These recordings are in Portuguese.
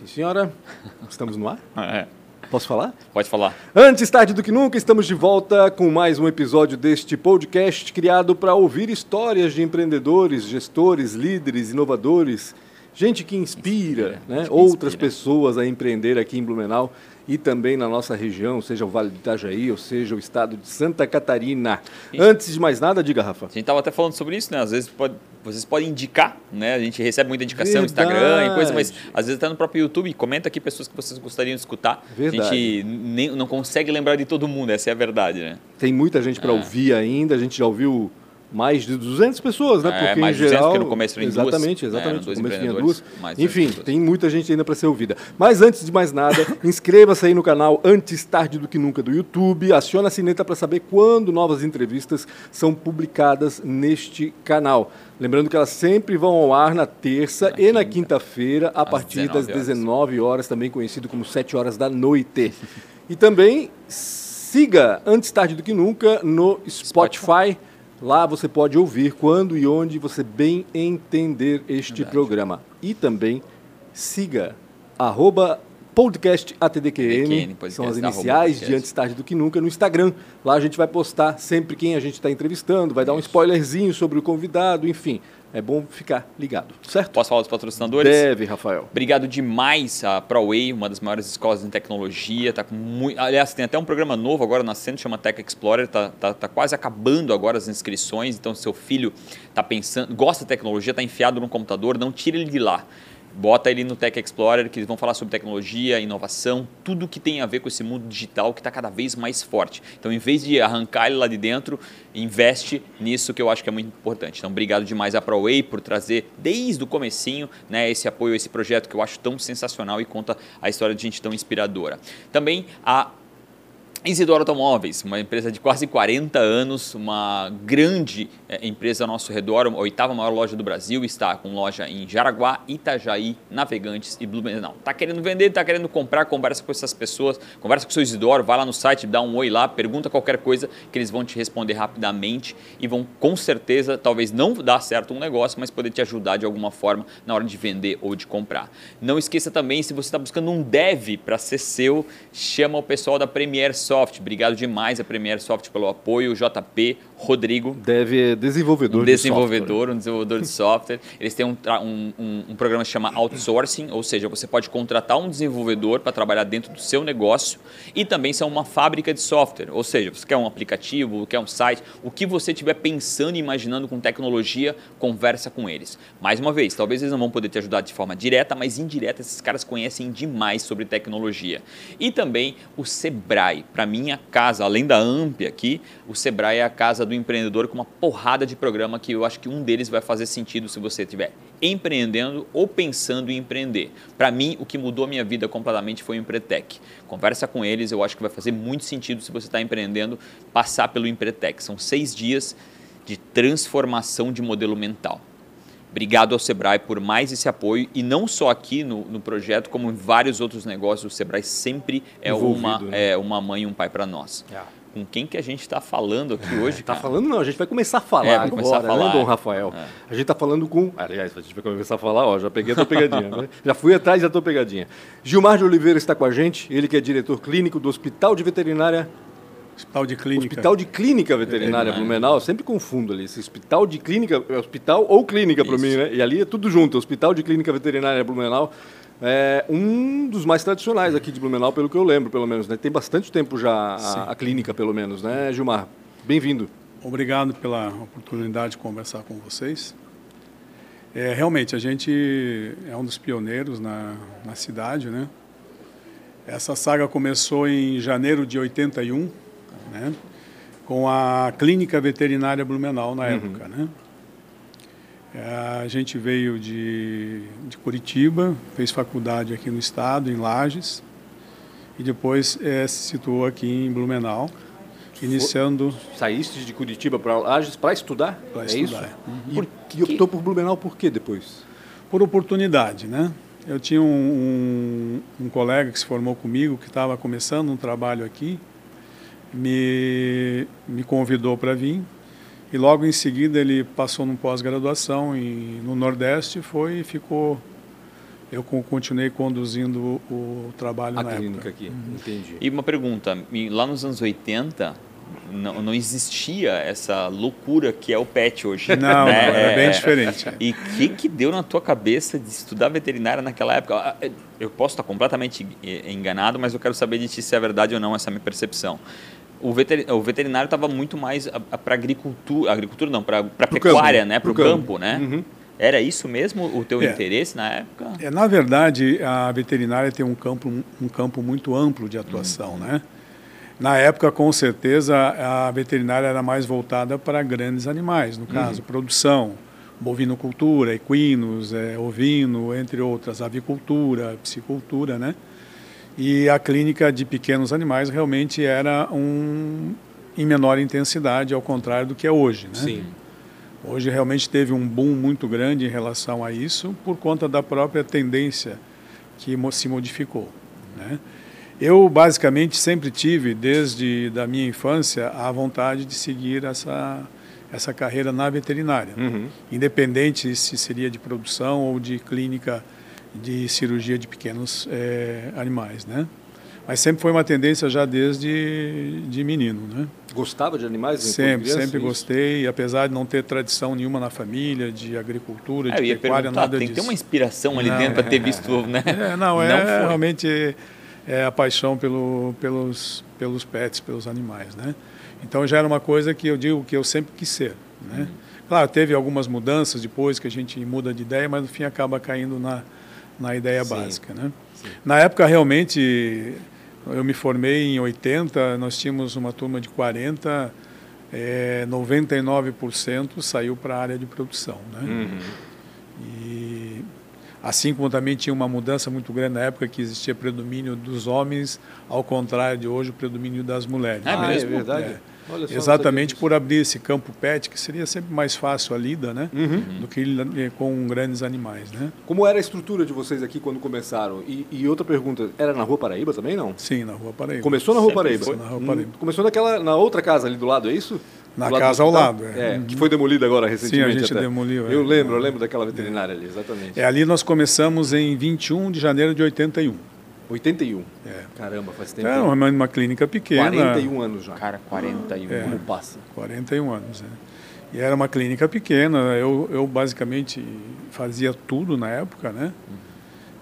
Sim, senhora. Estamos no ar? É, Posso falar? pode falar. Antes tarde do que nunca, estamos de volta com mais um episódio deste podcast criado para ouvir histórias de empreendedores, gestores, líderes, inovadores, gente que inspira, Inspira, né? gente que outras inspira. pessoas a empreender aqui em Blumenau e também na nossa região, seja o Vale do Itajaí ou seja o estado de Santa Catarina. Isso. Antes de mais nada, diga, Rafa. A gente estava até falando sobre isso, né? Às vezes pode- vocês podem indicar, né? A gente recebe muita indicação no Verdade. Instagram e coisa, mas às vezes até no próprio YouTube. Comenta aqui pessoas que vocês gostariam de escutar. Verdade. A gente nem, não consegue lembrar de todo mundo, essa é a verdade, né? Tem muita gente para É. ouvir ainda, a gente já ouviu mais de 200 pessoas, né? É, Porque mais em de 200, geral, porque no começo eram duas, exatamente, exatamente, no começo tinha duas. Enfim, 200 tem muita gente ainda para ser ouvida. Mas antes de mais nada, inscreva-se aí no canal Antes Tarde do que Nunca do YouTube, aciona a sineta para saber quando novas entrevistas são publicadas neste canal. Lembrando que elas sempre vão ao ar na terça Na e na quinta, quinta-feira, a partir das 19 horas. 19 horas, também conhecido como 7 horas da noite. E também siga Antes Tarde do que Nunca no Spotify. Lá você pode ouvir quando e onde você bem entender este Verdade. programa. E também siga arroba podcast ATDQN, são as iniciais de. Antes Tarde do que Nunca, no Instagram. Lá a gente vai postar sempre quem a gente está entrevistando, vai dar um spoilerzinho sobre o convidado, enfim. É bom ficar ligado, certo? Posso falar dos patrocinadores? Deve, Rafael. Obrigado demais a ProWay, uma das maiores escolas em tecnologia. Tá com muito, aliás, tem até um programa novo agora nascendo, chama Tech Explorer. Tá, tá, tá quase acabando agora as inscrições. Então, se seu filho tá pensando, gosta de tecnologia, tá enfiado no computador, não tire ele de lá. Bota ele no Tech Explorer, que eles vão falar sobre tecnologia, inovação, tudo que tem a ver com esse mundo digital que está cada vez mais forte. Então, em vez de arrancar ele lá de dentro, investe nisso que eu acho que é muito importante. Então, obrigado demais à ProWay por trazer desde o comecinho né, esse apoio esse projeto que eu acho tão sensacional e conta a história de gente tão inspiradora. Também a Isidoro Automóveis, uma empresa de quase 40 anos, uma grande eh, empresa ao nosso redor, a oitava maior loja do Brasil, está com loja em Jaraguá, Itajaí, Navegantes e Blumenau. Está querendo vender, está querendo comprar, conversa com essas pessoas, conversa com o seu Isidoro, vai lá no site, dá um oi lá, pergunta qualquer coisa que eles vão te responder rapidamente e vão com certeza, talvez não dar certo um negócio, mas poder te ajudar de alguma forma na hora de vender ou de comprar. Não esqueça também, se você está buscando um dev para ser seu, chama o pessoal da Premier Soft. Obrigado demais a Premier Soft pelo apoio, JP, Rodrigo, Deve é desenvolvedor um de desenvolvedor, um desenvolvedor de software. Eles têm um, um, um, programa que chama outsourcing, ou seja, você pode contratar um desenvolvedor para trabalhar dentro do seu negócio e também são uma fábrica de software, ou seja, você quer um aplicativo, quer um site, o que você estiver pensando e imaginando com tecnologia, conversa com eles. Mais uma vez, talvez eles não vão poder te ajudar de forma direta, mas indireta, esses caras conhecem demais sobre tecnologia. E também o Sebrae, para mim a casa, além da Amp aqui, o Sebrae é a casa do empreendedor com uma porrada de programa que eu acho que um deles vai fazer sentido se você estiver empreendendo ou pensando em empreender. Para mim, o que mudou a minha vida completamente foi o Empretec. Conversa com eles, eu acho que vai fazer muito sentido se você está empreendendo, passar pelo Empretec. São seis dias de transformação de modelo mental. Obrigado ao Sebrae por mais esse apoio e não só aqui no, no projeto, como em vários outros negócios. O Sebrae sempre é uma, né? é uma mãe e um pai para nós. Com quem que a gente está falando aqui hoje, Tá cara? falando não, a gente vai começar a falar É, vai agora, começar a falar, né, Dom é. Rafael? É. A gente tá falando com... Aliás, a gente vai começar a falar, ó, já peguei a tua pegadinha. né? Já fui atrás da tua pegadinha. Gilmar de Oliveira está com a gente, ele que é diretor clínico do Hospital de Veterinária... Hospital de Clínica. Hospital de Clínica Veterinária. Blumenau, eu sempre confundo ali, esse Hospital de Clínica, é hospital ou clínica para mim, né? E ali é tudo junto, Hospital de Clínica Veterinária Blumenau. É um dos mais tradicionais aqui de Blumenau, pelo que eu lembro, pelo menos. Né? Tem bastante tempo já a, a clínica, pelo menos, né, Gilmar? Bem-vindo. Obrigado pela oportunidade de conversar com vocês. É, realmente, a gente é um dos pioneiros na, na cidade, né? Essa saga começou em janeiro de 81, né? Com a Clínica Veterinária Blumenau na época, né? É, a gente veio de, de Curitiba, fez faculdade aqui no estado, em Lages, e depois é, se situou aqui em Blumenau, iniciando Saíste de Curitiba para Lages para estudar? Pra é estudar. isso? Por, e optou por Blumenau por quê depois? por oportunidade, né? Eu tinha um, um, um colega que se formou comigo, que estava começando um trabalho aqui, me, me convidou para vir, e logo em seguida ele passou num pós-graduação no Nordeste, foi e ficou eu continuei conduzindo o, trabalho a na clínica época. aqui, uhum. entendi. E uma pergunta, lá nos anos 80, não, não existia essa loucura que é o PET hoje. Não, né? não é, bem é, diferente. E o que, que deu na tua cabeça de estudar veterinária naquela época? Ah, eu posso estar completamente enganado, mas eu quero saber de ti se é verdade ou não essa minha percepção. O veterinário estava muito mais para agricultura, agricultura não, para pecuária, campo. né? Para o campo, campo, né? Uhum. Era isso mesmo o teu é. interesse na época? É, na verdade, a veterinária tem um campo, um campo muito amplo de atuação, uhum. né? Na época, com certeza, a veterinária era mais voltada para grandes animais, no caso, uhum. produção, bovinocultura, equinos, é, ovino, entre outras, avicultura, piscicultura, né? E a clínica de pequenos animais realmente era um em menor intensidade, ao contrário do que é hoje, né? Sim. Hoje realmente teve um boom muito grande em relação a isso por conta da própria tendência que se modificou, né? Eu basicamente sempre tive, desde da minha infância, a vontade de seguir essa essa carreira na veterinária, uhum. independente se seria de produção ou de clínica de cirurgia de pequenos é, animais, né? Mas sempre foi uma tendência já desde de menino, né? Gostava de animais? Sempre, criança, sempre gostei, apesar de não ter tradição nenhuma na família de agricultura, de é, pecuária, nada tem disso. Tem que ter uma inspiração ali não, dentro para ter visto, né? É, não, é não realmente é a paixão pelo, pelos, pelos pets, pelos animais, né? Então já era uma coisa que eu digo que eu sempre quis ser, né? Uhum. Claro, teve algumas mudanças depois que a gente muda de ideia, mas no fim acaba caindo na, na ideia Sim. básica, né? Sim. Na época realmente eu me formei em 80, nós tínhamos uma turma de 40, é, 99% saiu para a área de produção, né? Uhum. E Assim como também tinha uma mudança muito grande na época que existia predomínio dos homens, ao contrário de hoje, o predomínio das mulheres. Ah, ah é verdade? É. Exatamente por abrir esse campo pet, que seria sempre mais fácil a lida, né? Uhum. Do que com grandes animais, né? Como era a estrutura de vocês aqui quando começaram? E, e outra pergunta, era na Rua Paraíba também, não? Sim, na Rua Paraíba. Começou na Rua Paraíba? Foi na Rua Paraíba. Começou naquela, na outra casa ali do lado, é isso? Na casa ao lado, é. é uhum. Que foi demolida agora recentemente. Sim, a gente até. demoliu. É. Eu lembro, eu lembro daquela veterinária ali, exatamente. É, ali nós começamos em 21 de janeiro de 81. 81? É. Caramba, faz tempo. É uma, uma clínica pequena. 41 anos já. Cara, 41. É, Como passa? 41 anos, é. E era uma clínica pequena, eu, eu basicamente fazia tudo na época, né? Uhum.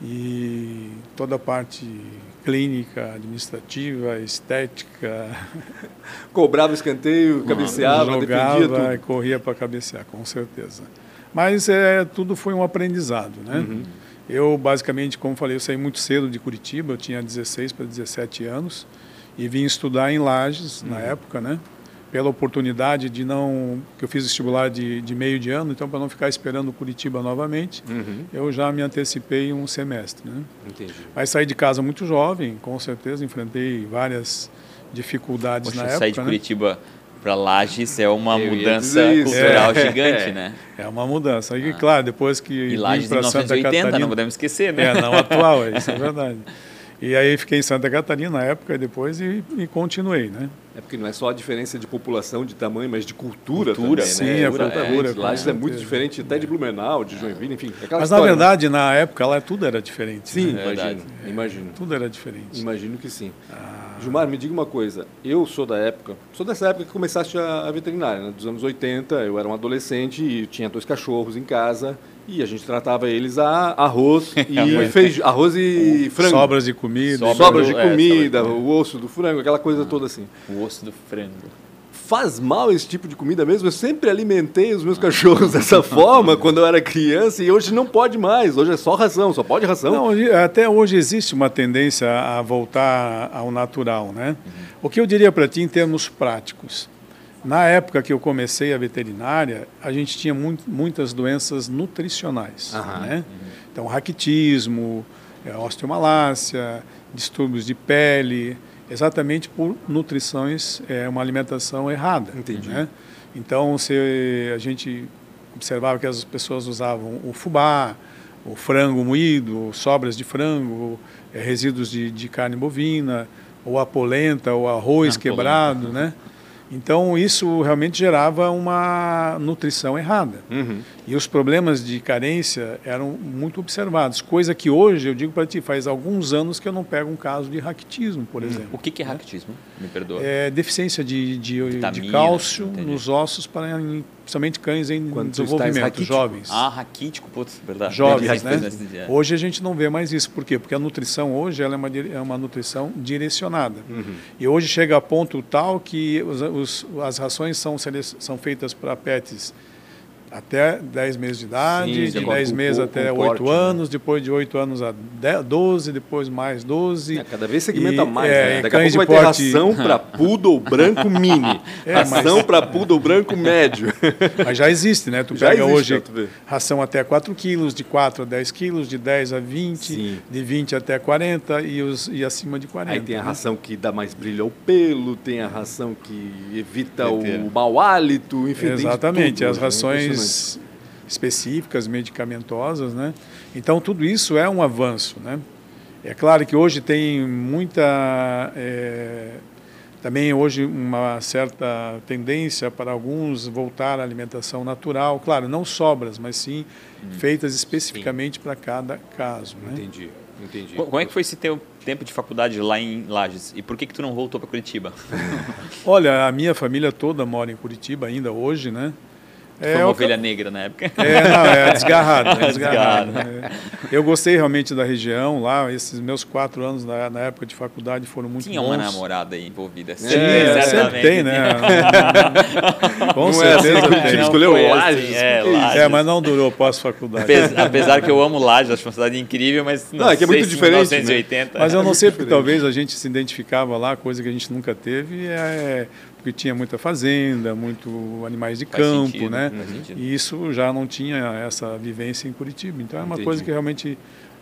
E toda a parte clínica, administrativa, estética. Cobrava escanteio, cabeceava, jogava defendia tudo. corria para cabecear, com certeza. Mas é, tudo foi um aprendizado, né? Uhum. Eu, basicamente, como falei, eu saí muito cedo de Curitiba, eu tinha 16 para 17 anos, e vim estudar em Lages, uhum. na época, né? pela oportunidade de não que eu fiz vestibular de, de meio de ano, então para não ficar esperando Curitiba novamente, uhum. eu já me antecipei um semestre, né? Entendi. Mas saí de casa muito jovem, com certeza enfrentei várias dificuldades Poxa, na época. Sair de né? Para Lages é uma eu mudança cultural é, gigante, é, né? É uma mudança. E ah. claro, depois que e Lages para Santa Catarina, não podemos esquecer, né? É, não atual, isso é verdade. E aí fiquei em Santa Catarina na época e depois e, e, continuei, né? É porque não é só a diferença de população, de tamanho, mas de cultura, cultura também, sim, né? a cultura. É, lá é, é muito diferente até de Blumenau, de Joinville, enfim. Mas história, na né? verdade, né? na época lá tudo era diferente. Sim, né? imagino, é, imagino. Tudo era diferente. Imagino que sim. Ah. Gilmar, me diga uma coisa. Eu sou da época, sou dessa época que começaste a, a veterinária, né? dos anos 80. Eu era um adolescente e tinha dois cachorros em casa e a gente tratava eles a arroz e feijão, arroz e frango. Sobras de comida. Sobras, sobras de é, comida, o osso do frango, aquela coisa ah, toda assim. O osso do frango. Faz mal esse tipo de comida mesmo? Eu sempre alimentei os meus cachorros dessa forma quando eu era criança e hoje não pode mais. Hoje é só ração, só pode ração. Não, até hoje existe uma tendência a voltar ao natural, né? Uhum. O que eu diria para ti em termos práticos? Na época que eu comecei a veterinária, a gente tinha muito, muitas doenças nutricionais. Né? Então, raquitismo, é, osteomalácia, distúrbios de pele, exatamente por nutrições, é, uma alimentação errada. Entendi. Né? Então, se a gente observava que as pessoas usavam o fubá, o frango moído, sobras de frango, é, resíduos de, de, carne bovina, ou a polenta, ou arroz a quebrado, polenta. né? Então, isso realmente gerava uma nutrição errada. Uhum. E os problemas de carência eram muito observados, coisa que hoje, eu digo para ti, faz alguns anos que eu não pego um caso de raquitismo, por exemplo. O que, que é raquitismo? Me perdoa. É deficiência de, de, de Vitamina, cálcio entendi. nos ossos, para, principalmente cães em Quando desenvolvimento, jovens. Ah, raquítico, putz, verdade. Jovens, né? é. Hoje a gente não vê mais isso. Por quê? Porque a nutrição hoje ela é, uma, é uma nutrição direcionada. E hoje chega a ponto tal que os, os- as rações são, são feitas para pets até 10 meses de idade, Sim, de de acordo 10 com o meses até com o 8 porte, né? anos, depois de 8 anos a 10, 12, depois mais 12. É, cada vez segmenta E, mais, é, né? Daqui a pouco vai de ter porte- ração para poodle branco mini, É, ração para poodle branco médio. Mas já existe, né? Tu Já pega existe, hoje ração até 4 quilos, de 4 a 10 quilos, de 10 a 20, Sim. de 20 até 40 e, os, e acima de 40. Aí tem a né? ração que dá mais brilho ao pelo, tem a ração que evita Doideira. o mau hálito, enfim. Exatamente, tudo, as né? Específicas, medicamentosas, né? Então tudo isso é um avanço, né? É claro que hoje tem muita é, também hoje uma certa tendência para alguns voltar à alimentação natural, claro, não sobras, mas sim feitas especificamente para cada caso, né? Entendi, entendi. Co- Como é que foi esse teu tempo de faculdade lá em Lages? E por que que tu não voltou para Curitiba? Olha, a minha família toda mora em Curitiba ainda hoje, né? Foi uma ovelha negra na época. É, não, é desgarrado. É Desgarrado. desgarrado né? Eu gostei realmente da região lá. Esses meus quatro anos na, na época de faculdade foram muito Tinha bons. uma namorada aí envolvida. Sim, sempre tem, né? Com Não é assim, certeza tem. escolheu foi Lages, assim, é, que? Lages. É, mas não durou pós-faculdade. Apes- Apesar que eu amo Lages, acho uma cidade incrível, mas não, Não, é que é muito diferente, né? 1980. Mas eu não sei porque talvez a gente se identificava lá, coisa que a gente nunca teve, é porque tinha muita fazenda, muito animais de Faz campo, sentido, né? E isso já não tinha essa vivência em Curitiba. Então é uma Entendi. coisa que realmente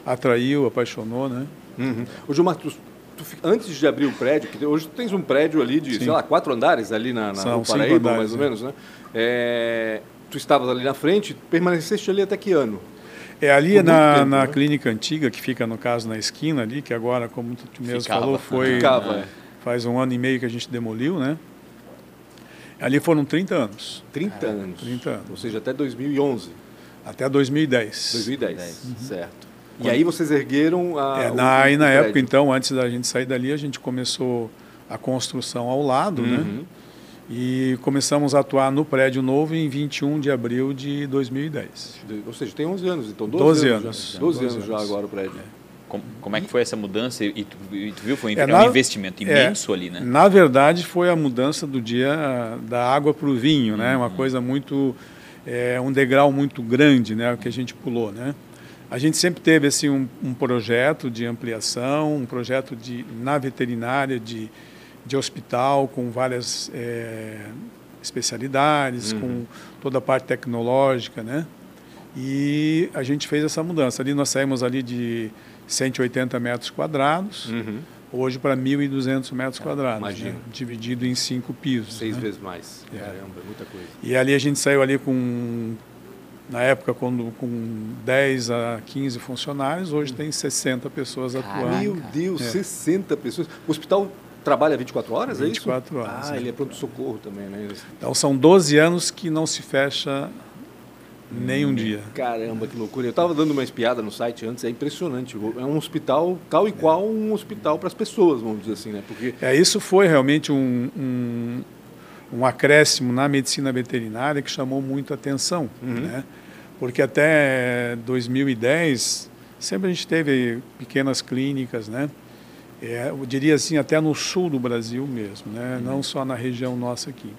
atraiu, apaixonou, né? Uhum. Ô, Gilmar, tu, tu antes de abrir o prédio, que hoje tu tens um prédio ali de, Sim. sei lá, quatro andares ali na, na São Paraíba, andares, mais ou né? menos, né? É, tu estavas ali na frente, permaneceste ali até que ano? É ali muito na, tempo, na né? clínica antiga, que fica no caso na esquina ali, que agora, como tu mesmo Ficava. falou, foi Ficava, é. faz um ano e meio que a gente demoliu, né? Ali foram 30 anos, 30 anos. 30 anos. Ou seja, até 2011, até 2010. 2010, certo. E aí vocês ergueram a. É, na, aí na prédio. época, então, antes da gente sair dali, a gente começou a construção ao lado, né? Uhum. E começamos a atuar no prédio novo em 21 de abril de 2010. Ou seja, tem 11 anos, então 12, 12 anos. anos. já. 12, 12 anos já anos. agora o prédio. Como, como é que foi essa mudança? E tu, e tu viu, foi um, É, é na- um investimento imenso ali, né? Na verdade, foi a mudança do dia da água para o vinho, né? Uhum. Uma coisa muito, é, um degrau muito grande, né? O que a gente pulou, né? A gente sempre teve assim um, um projeto de ampliação, um projeto de na veterinária de, de hospital com várias é, especialidades, com toda a parte tecnológica, né? E a gente fez essa mudança. Ali nós saímos ali de 180 metros quadrados Uhum. hoje para 1.200 metros quadrados, imagino. né? dividido em cinco pisos. Seis né? vezes mais. É. Caramba, é muita coisa. E ali a gente saiu ali com, na época, quando, com 10 a 15 funcionários, hoje tem 60 pessoas atuando. Caraca. Meu Deus, É. 60 pessoas. O hospital trabalha 24 horas, é isso? 24 horas, Ah, é. ele é pronto-socorro também, né? Então são 12 anos que não se fecha nem um dia. Caramba, que loucura. Eu estava dando uma espiada no site antes, é impressionante. É um hospital tal e qual um hospital para as pessoas, vamos dizer assim, né? Porque É, isso foi realmente um, um, um acréscimo na medicina veterinária que chamou muito a atenção, né? Porque até 2010 sempre a gente teve pequenas clínicas, né? É, eu diria assim até no sul do Brasil mesmo, né? Não só na região nossa aqui.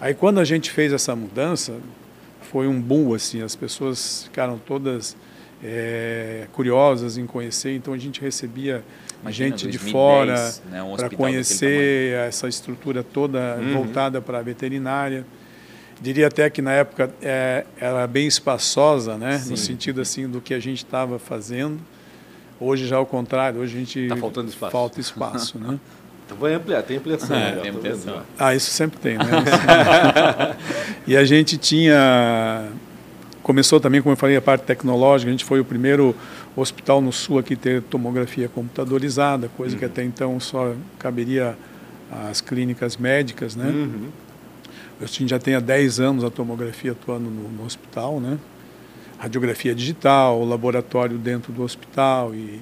Aí quando a gente fez essa mudança foi um boom assim, as pessoas ficaram todas é, curiosas em conhecer, então a gente recebia Imagina, gente de 2010, fora né, um para conhecer essa estrutura toda Uhum. voltada para a veterinária. Diria até que na época é, era bem espaçosa, né? Sim. no sentido assim do que a gente estava fazendo. Hoje já ao contrário, hoje a gente Tá faltando espaço. falta espaço, né? então vai ampliar, tem ampliação. É, né? tem ampliação. Ah, isso sempre tem, né? e a gente tinha começou também, como eu falei, a parte tecnológica. A gente foi o primeiro hospital no Sul aqui a ter tomografia computadorizada, coisa que até então só caberia às clínicas médicas, né? Uhum. A gente já tem há 10 anos a tomografia atuando no, no hospital, né? radiografia digital, laboratório dentro do hospital e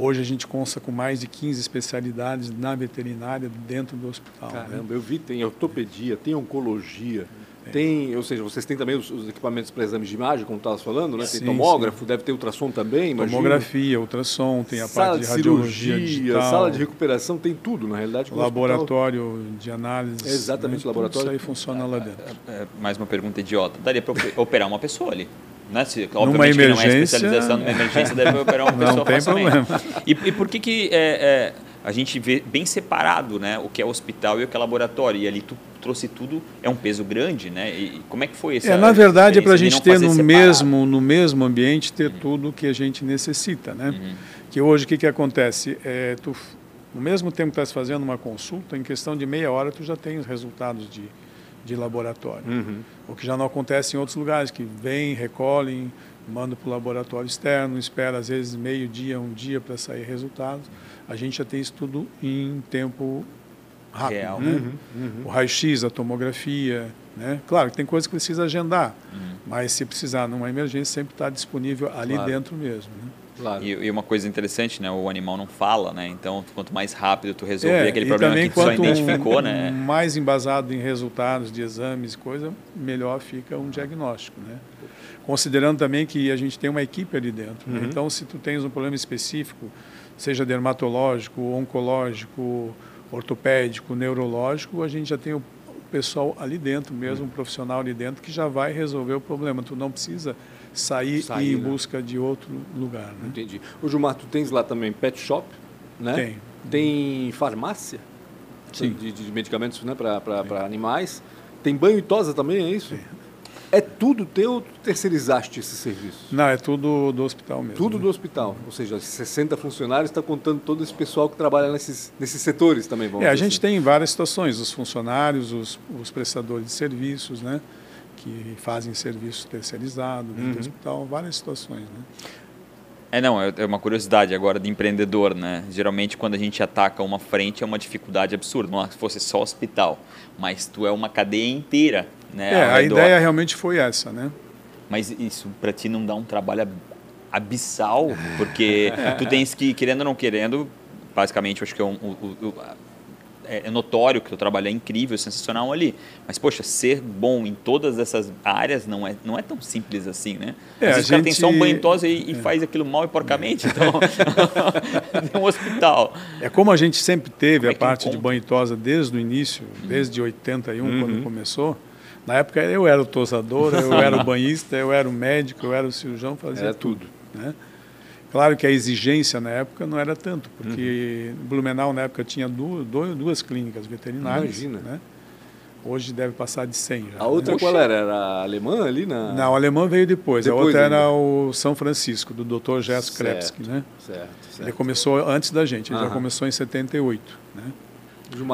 hoje a gente consta com mais de 15 especialidades na veterinária dentro do hospital. Né? Caramba, né? eu vi, tem ortopedia, tem oncologia, é. tem, ou seja, vocês têm também os, os equipamentos para exames de imagem, como estava falando, né? Tem sim, tomógrafo, sim. deve ter ultrassom também, imagina. Tomografia, ultrassom, tem a sala parte de, de radiologia cirurgia, digital, sala de recuperação, tem tudo, na realidade. Laboratório hospital... de análise. É exatamente, né? laboratório. Tudo isso aí funciona lá dentro. É, é, mais uma pergunta idiota. Daria para operar uma pessoa ali? Né? Se, numa emergência, não é especialização, numa emergência deve operar uma pessoa Não tem problema. E, e, por que, que é, é, a gente vê bem separado né, o que é hospital e o que é laboratório? E ali tu trouxe tudo, é um peso grande, né? E como é que foi esse? É, na verdade, é para a gente ter no mesmo, no mesmo ambiente, ter uhum. tudo o que a gente necessita, né? Uhum. Que hoje, o que, que acontece? É, tu, no mesmo tempo que estás fazendo uma consulta, em questão de meia hora, tu já tem os resultados de de laboratório. Uhum. O que já não acontece em outros lugares, que vêm, recolhem, mandam para o laboratório externo, espera às vezes meio dia, um dia para sair resultados. A gente já tem isso tudo em tempo rápido. Real. Né? Uhum. Uhum. O raio-x, a tomografia. Né? Claro que tem coisas que precisa agendar, uhum. mas se precisar numa emergência, sempre está disponível ali claro. dentro mesmo. Né? Claro. E, e, uma coisa interessante, né? O animal não fala, né? Então, quanto mais rápido tu resolver é, aquele problema que tu só identificou, um, né? Mais embasado em resultados de exames e coisa, melhor fica um diagnóstico, né? Considerando também que a gente tem uma equipe ali dentro. Né? Uhum. Né? Então, se tu tens um problema específico, seja dermatológico, oncológico, ortopédico, neurológico, a gente já tem o pessoal ali dentro mesmo, um profissional ali dentro que já vai resolver o problema. Tu não precisa sair, sair e ir em né? busca de outro lugar. Né? Entendi. O Gilmar, tu tens lá também pet shop, né? Tem. Tem farmácia Sim. De, de medicamentos né, para animais. Tem banho e tosa também, é isso? Sim. É tudo teu ou tu terceirizaste esse serviço? Não, é tudo do hospital mesmo. Tudo né? do hospital. Ou seja, 60 funcionários está contando todo esse pessoal que trabalha nesses, nesses setores também. Vamos é, a gente assim. tem várias situações, os funcionários, os, os prestadores de serviços, né? Que fazem serviço terceirizado dentro uhum. do hospital, várias situações. Né? É, não, é, é uma curiosidade agora de empreendedor, né? Geralmente quando a gente ataca uma frente é uma dificuldade absurda, não é se fosse só hospital, mas tu é uma cadeia inteira, né? É, a ideia realmente foi essa, né? Mas isso para ti não dá um trabalho abissal, porque tu tens que, querendo ou não querendo, basicamente, acho que é um, um, um, é, é notório que o trabalho é incrível, sensacional ali. Mas, poxa, ser bom em todas essas áreas não é, não é tão simples assim, né? É, Às vezes gente... o cara tem só um banho e, e é. faz aquilo mal e porcamente, então tem um hospital. É como a gente sempre teve é a parte de banho desde o início, uhum. desde 81, uhum. quando começou. Na época eu era o tosador, eu era o banhista, eu era o médico, eu era o cirurgião, fazia era tudo. tudo né? Claro que a exigência na época não era tanto, porque uhum. Blumenau na época tinha duas, duas clínicas veterinárias. Imagina. Né? Hoje deve passar de 100 já. A outra né? qual era? Era a alemã ali? Na... Não, a alemã veio depois. depois a outra ainda. era o São Francisco, do Dr. Gerson Krebsky. Né? Certo, certo. Ele começou antes da gente, ele Aham. já começou em 78. Né?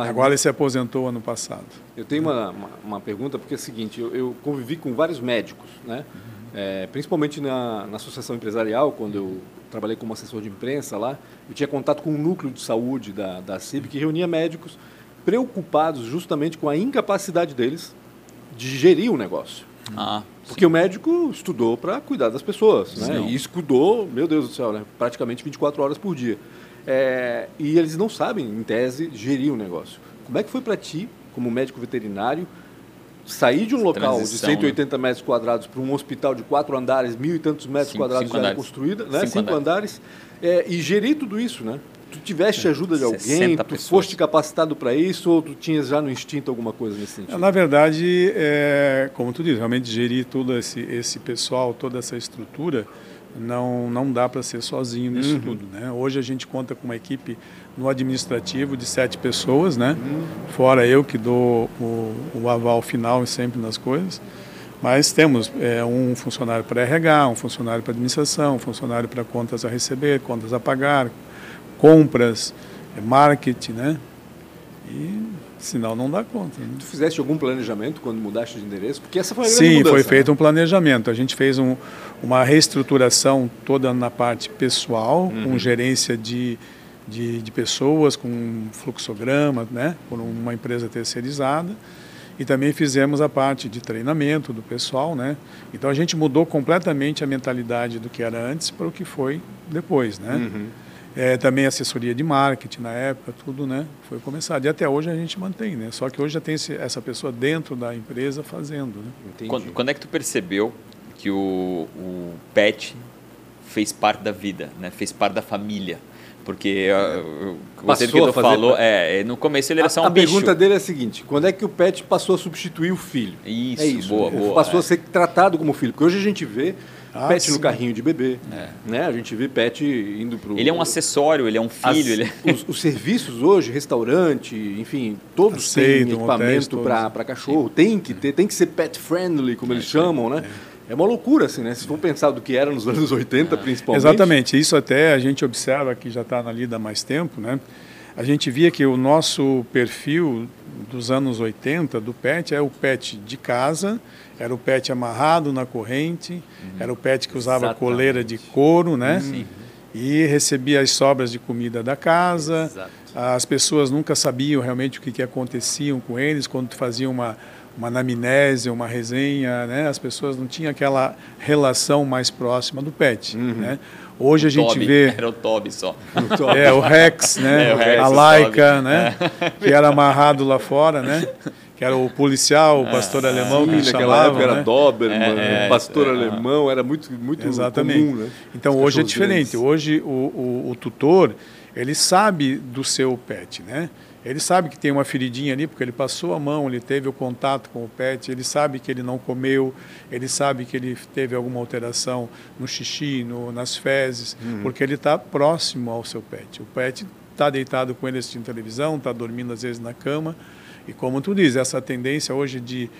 Agora ele se aposentou ano passado. Eu tenho uma, uma, uma pergunta, porque é o seguinte, eu, eu, convivi com vários médicos, né? Uhum. É, principalmente na, na associação empresarial, quando eu trabalhei como assessor de imprensa lá, eu tinha contato com um núcleo de saúde da, da CIB que reunia médicos preocupados justamente com a incapacidade deles de gerir o negócio. Ah, Porque sim. o médico estudou para cuidar das pessoas, né? E estudou, meu Deus do céu, né? praticamente 24 horas por dia. É, e eles não sabem, em tese, gerir o negócio. Como é que foi para ti, como médico veterinário, sair de um local de 180 né? metros quadrados para um hospital de quatro andares, mil e tantos metros cinco, quadrados cinco já construída, né? cinco, cinco andares, é, e gerir tudo isso, né? Tu tiveste ajuda de alguém, tu pessoas. foste capacitado para isso ou tu tinhas já no instinto alguma coisa nesse sentido? Na verdade, é, como tu diz, realmente gerir todo esse, esse pessoal, toda essa estrutura, não, não dá para ser sozinho nisso uhum. tudo. Né? Hoje a gente conta com uma equipe no administrativo de sete pessoas, né? Uhum. fora eu que dou o, o, aval final sempre nas coisas. Mas temos é, um funcionário para RH, um funcionário para administração, um funcionário para contas a receber, contas a pagar, compras, é, marketing, né? E senão não dá conta. Né? Tu fizeste algum planejamento quando mudaste de endereço? Porque essa foi a grande Sim, mudança, foi feito né? um planejamento. A gente fez um, uma reestruturação toda na parte pessoal, uhum. com gerência de, de, de, pessoas, com um fluxograma, né? por uma empresa terceirizada. E também fizemos a parte de treinamento do pessoal, né? Então a gente mudou completamente a mentalidade do que era antes para o que foi depois, né? Uhum. É, também assessoria de marketing na época, tudo, né? Foi começado. E até hoje a gente mantém, né? Só que hoje já tem esse, essa pessoa dentro da empresa fazendo, né? Quando, quando, é que tu percebeu que o, o pet fez parte da vida, né? Fez parte da família? Porque você que tu falou, é, no começo ele era só um a bicho. A pergunta dele é a seguinte: quando é que o pet passou a substituir o filho? Isso, é isso boa, boa. Passou é. a ser tratado como filho. Porque hoje a gente vê ah, pet sim. no carrinho de bebê. É. Né? A gente vê pet indo para Ele é um acessório, ele é um filho. As, ele é... Os, os, serviços hoje, restaurante, enfim, todos Aceito, têm equipamento para cachorro. Sim. Tem que ter, tem que ser pet friendly, como é, eles chamam, né? É. é uma loucura, assim, né? Se for pensar do que era nos anos 80, ah. principalmente. Exatamente. Isso até a gente observa que já está na lida há mais tempo, né? A gente via que o nosso perfil dos anos 80 do pet é o pet de casa, era o pet amarrado na corrente, uhum. era o pet que usava Exatamente. coleira de couro, né? Sim. E recebia as sobras de comida da casa. Exato. As pessoas nunca sabiam realmente o que, que acontecia com eles quando faziam uma uma anamnésia, uma resenha, né? As pessoas não tinham aquela relação mais próxima do pet, uhum. né? Hoje a gente Toby, vê. Era o Toby só. O é, o Rex, né? É, o Rex, a Laika, né? É. Que era amarrado lá fora, né? Que era o policial, o pastor é, alemão sim, que naquela chamavam, época né? era Doberman, é, pastor alemão, era muito, muito Exatamente. comum, né? Então hoje é diferente. Grandes. Hoje o, o, o tutor, ele sabe do seu pet, né? Ele sabe que tem uma feridinha ali, porque ele passou a mão, ele teve o contato com o pet, ele sabe que ele não comeu, ele sabe que ele teve alguma alteração no xixi, no, nas fezes, uhum. porque ele está próximo ao seu pet. O pet está deitado com ele assistindo televisão, está dormindo às vezes na cama, e como tu diz, essa tendência hoje de,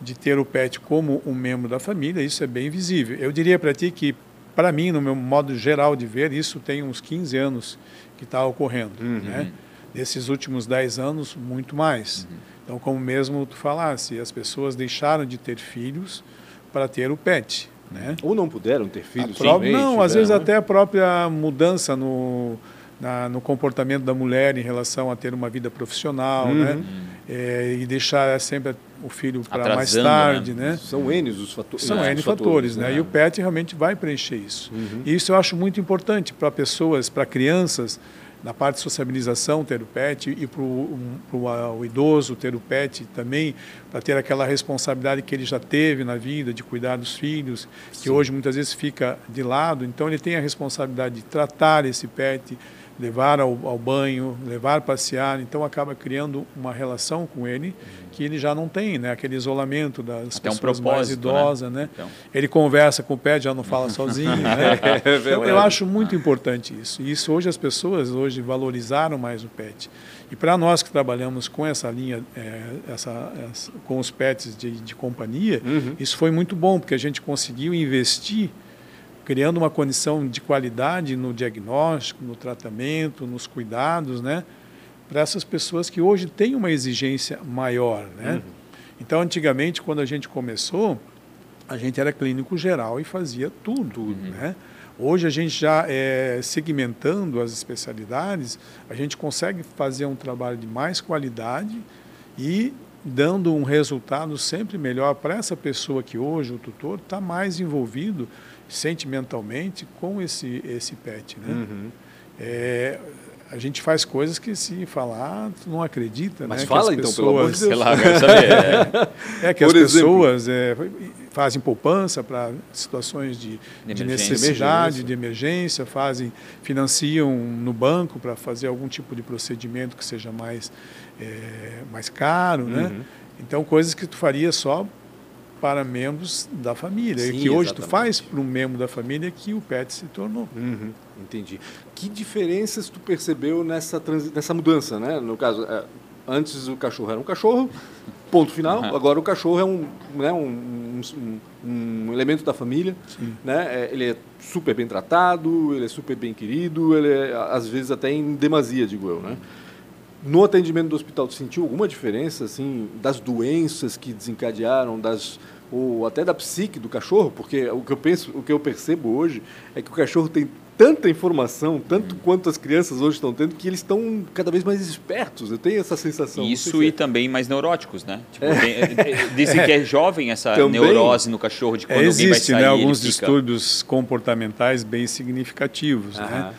de ter o pet como um membro da família, isso é bem visível. Eu diria para ti que, para mim, no meu modo geral de ver, isso tem uns 15 anos que está ocorrendo, uhum. né? Nesses últimos 10 anos, muito mais. Uhum. Então, como mesmo tu falasse, as pessoas deixaram de ter filhos para ter o pet. Né? Ou não puderam ter filhos. Pró- não, tiveram, às vezes né? até a própria mudança no, na, no comportamento da mulher em relação a ter uma vida profissional, uhum. né? É, e deixar sempre o filho para mais tarde, né? né? São N os fatores. São N fatores, né? né? E o PET realmente vai preencher isso. Uhum. E isso eu acho muito importante para pessoas, para crianças, na parte de sociabilização ter o PET e para o idoso ter o PET também, para ter aquela responsabilidade que ele já teve na vida de cuidar dos filhos, Sim. que hoje muitas vezes fica de lado. Então ele tem a responsabilidade de tratar esse PET, levar ao, ao, banho, levar a passear, então acaba criando uma relação com ele que ele já não tem, né? Aquele isolamento das Até pessoas um mais né? idosas, né? né? Então. Ele conversa com o pet, já não fala sozinho, né? É então, eu acho muito importante isso. E isso hoje as pessoas hoje valorizaram mais o pet. E para nós que trabalhamos com essa linha, é, essa, essa, com os pets de, de companhia, uhum. isso foi muito bom porque a gente conseguiu investir criando uma condição de qualidade no diagnóstico, no tratamento, nos cuidados, né? Para essas pessoas que hoje têm uma exigência maior, né? Uhum. Então, antigamente, quando a gente começou, a gente era clínico geral e fazia tudo, uhum. né? Hoje a gente já é, segmentando as especialidades, a gente consegue fazer um trabalho de mais qualidade e dando um resultado sempre melhor para essa pessoa que hoje o tutor está mais envolvido sentimentalmente com esse, esse pet. Né? Uhum. É, a gente faz coisas que se falar, tu não acredita. Mas né? fala então, pessoas, pelo amor de Deus. Lá, saber, é. é que Por as exemplo. pessoas é, fazem poupança para situações de, de, de necessidade, de emergência, fazem, financiam no banco para fazer algum tipo de procedimento que seja mais, é, mais caro. Né? Uhum. Né? Então, coisas que tu faria só para membros da família. Sim, e que hoje exatamente. tu faz para um membro da família que o pet se tornou. Uhum, entendi. Que diferenças tu percebeu nessa, nessa mudança, né? No caso, é, antes o cachorro era um cachorro, ponto final. Uhum. Agora o cachorro é um, né, um, um, um elemento da família. Né? É, ele é super bem tratado, ele é super bem querido, ele é, às vezes até em demasia, digo eu, né? No atendimento do hospital, tu sentiu alguma diferença assim das doenças que desencadearam, das ou até da psique do cachorro, porque o que eu penso, o que eu percebo hoje é que o cachorro tem tanta informação, tanto quanto as crianças hoje estão tendo, que eles estão cada vez mais espertos. Eu tenho essa sensação. Isso e é. também mais neuróticos, né? Tipo, é. tem, é, é, dizem é. que é jovem essa também. neurose no cachorro de quando é, existe, alguém vai sair. Né, alguns distúrbios comportamentais bem significativos, né?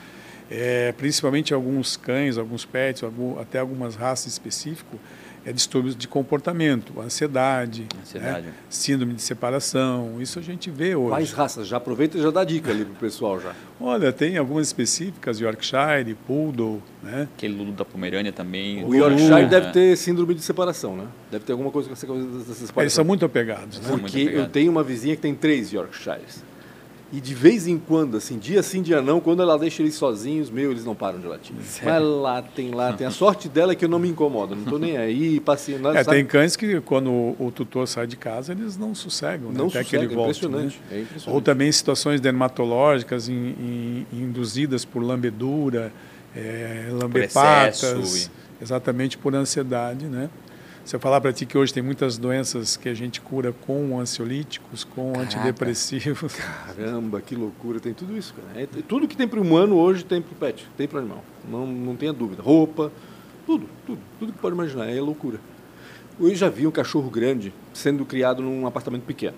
É, principalmente alguns cães, alguns pets, algum, até algumas raças específicas, é distúrbios de comportamento, ansiedade, ansiedade. Né? síndrome de separação. Isso a gente vê hoje. Quais raças? Já aproveita e já dá dica ali para o pessoal já. Olha, tem algumas específicas, Yorkshire, Poodle, né? Aquele Lulu da Pomerânia também. O Yorkshire deve ter síndrome de separação, né? Deve ter alguma coisa com essa coisa dessa separação. Eles são muito apegados, né? Porque eu tenho uma vizinha que tem três Yorkshires. E de vez em quando, assim, dia sim, dia não, quando ela deixa eles sozinhos, meu, eles não param de latir. Sério? Mas lá tem, lá tem. A sorte dela é que eu não me incomodo, não estou nem aí, passeando. É, tem cães que quando o, tutor sai de casa, eles não sossegam, né? Não até sossega, que ele volte. Impressionante, né? é impressionante. Ou também situações dermatológicas in, in, induzidas por lambedura, é, lambepatas, exatamente por ansiedade, né? Se eu falar para ti que hoje tem muitas doenças que a gente cura com ansiolíticos, com Caraca. antidepressivos. Caramba, que loucura. Tem tudo isso, cara. É, tudo que tem para o humano hoje tem para o pet, tem para o animal. Não, não tenha dúvida. Roupa, tudo, tudo. Tudo que pode imaginar. É loucura. Eu já vi um cachorro grande sendo criado num apartamento pequeno.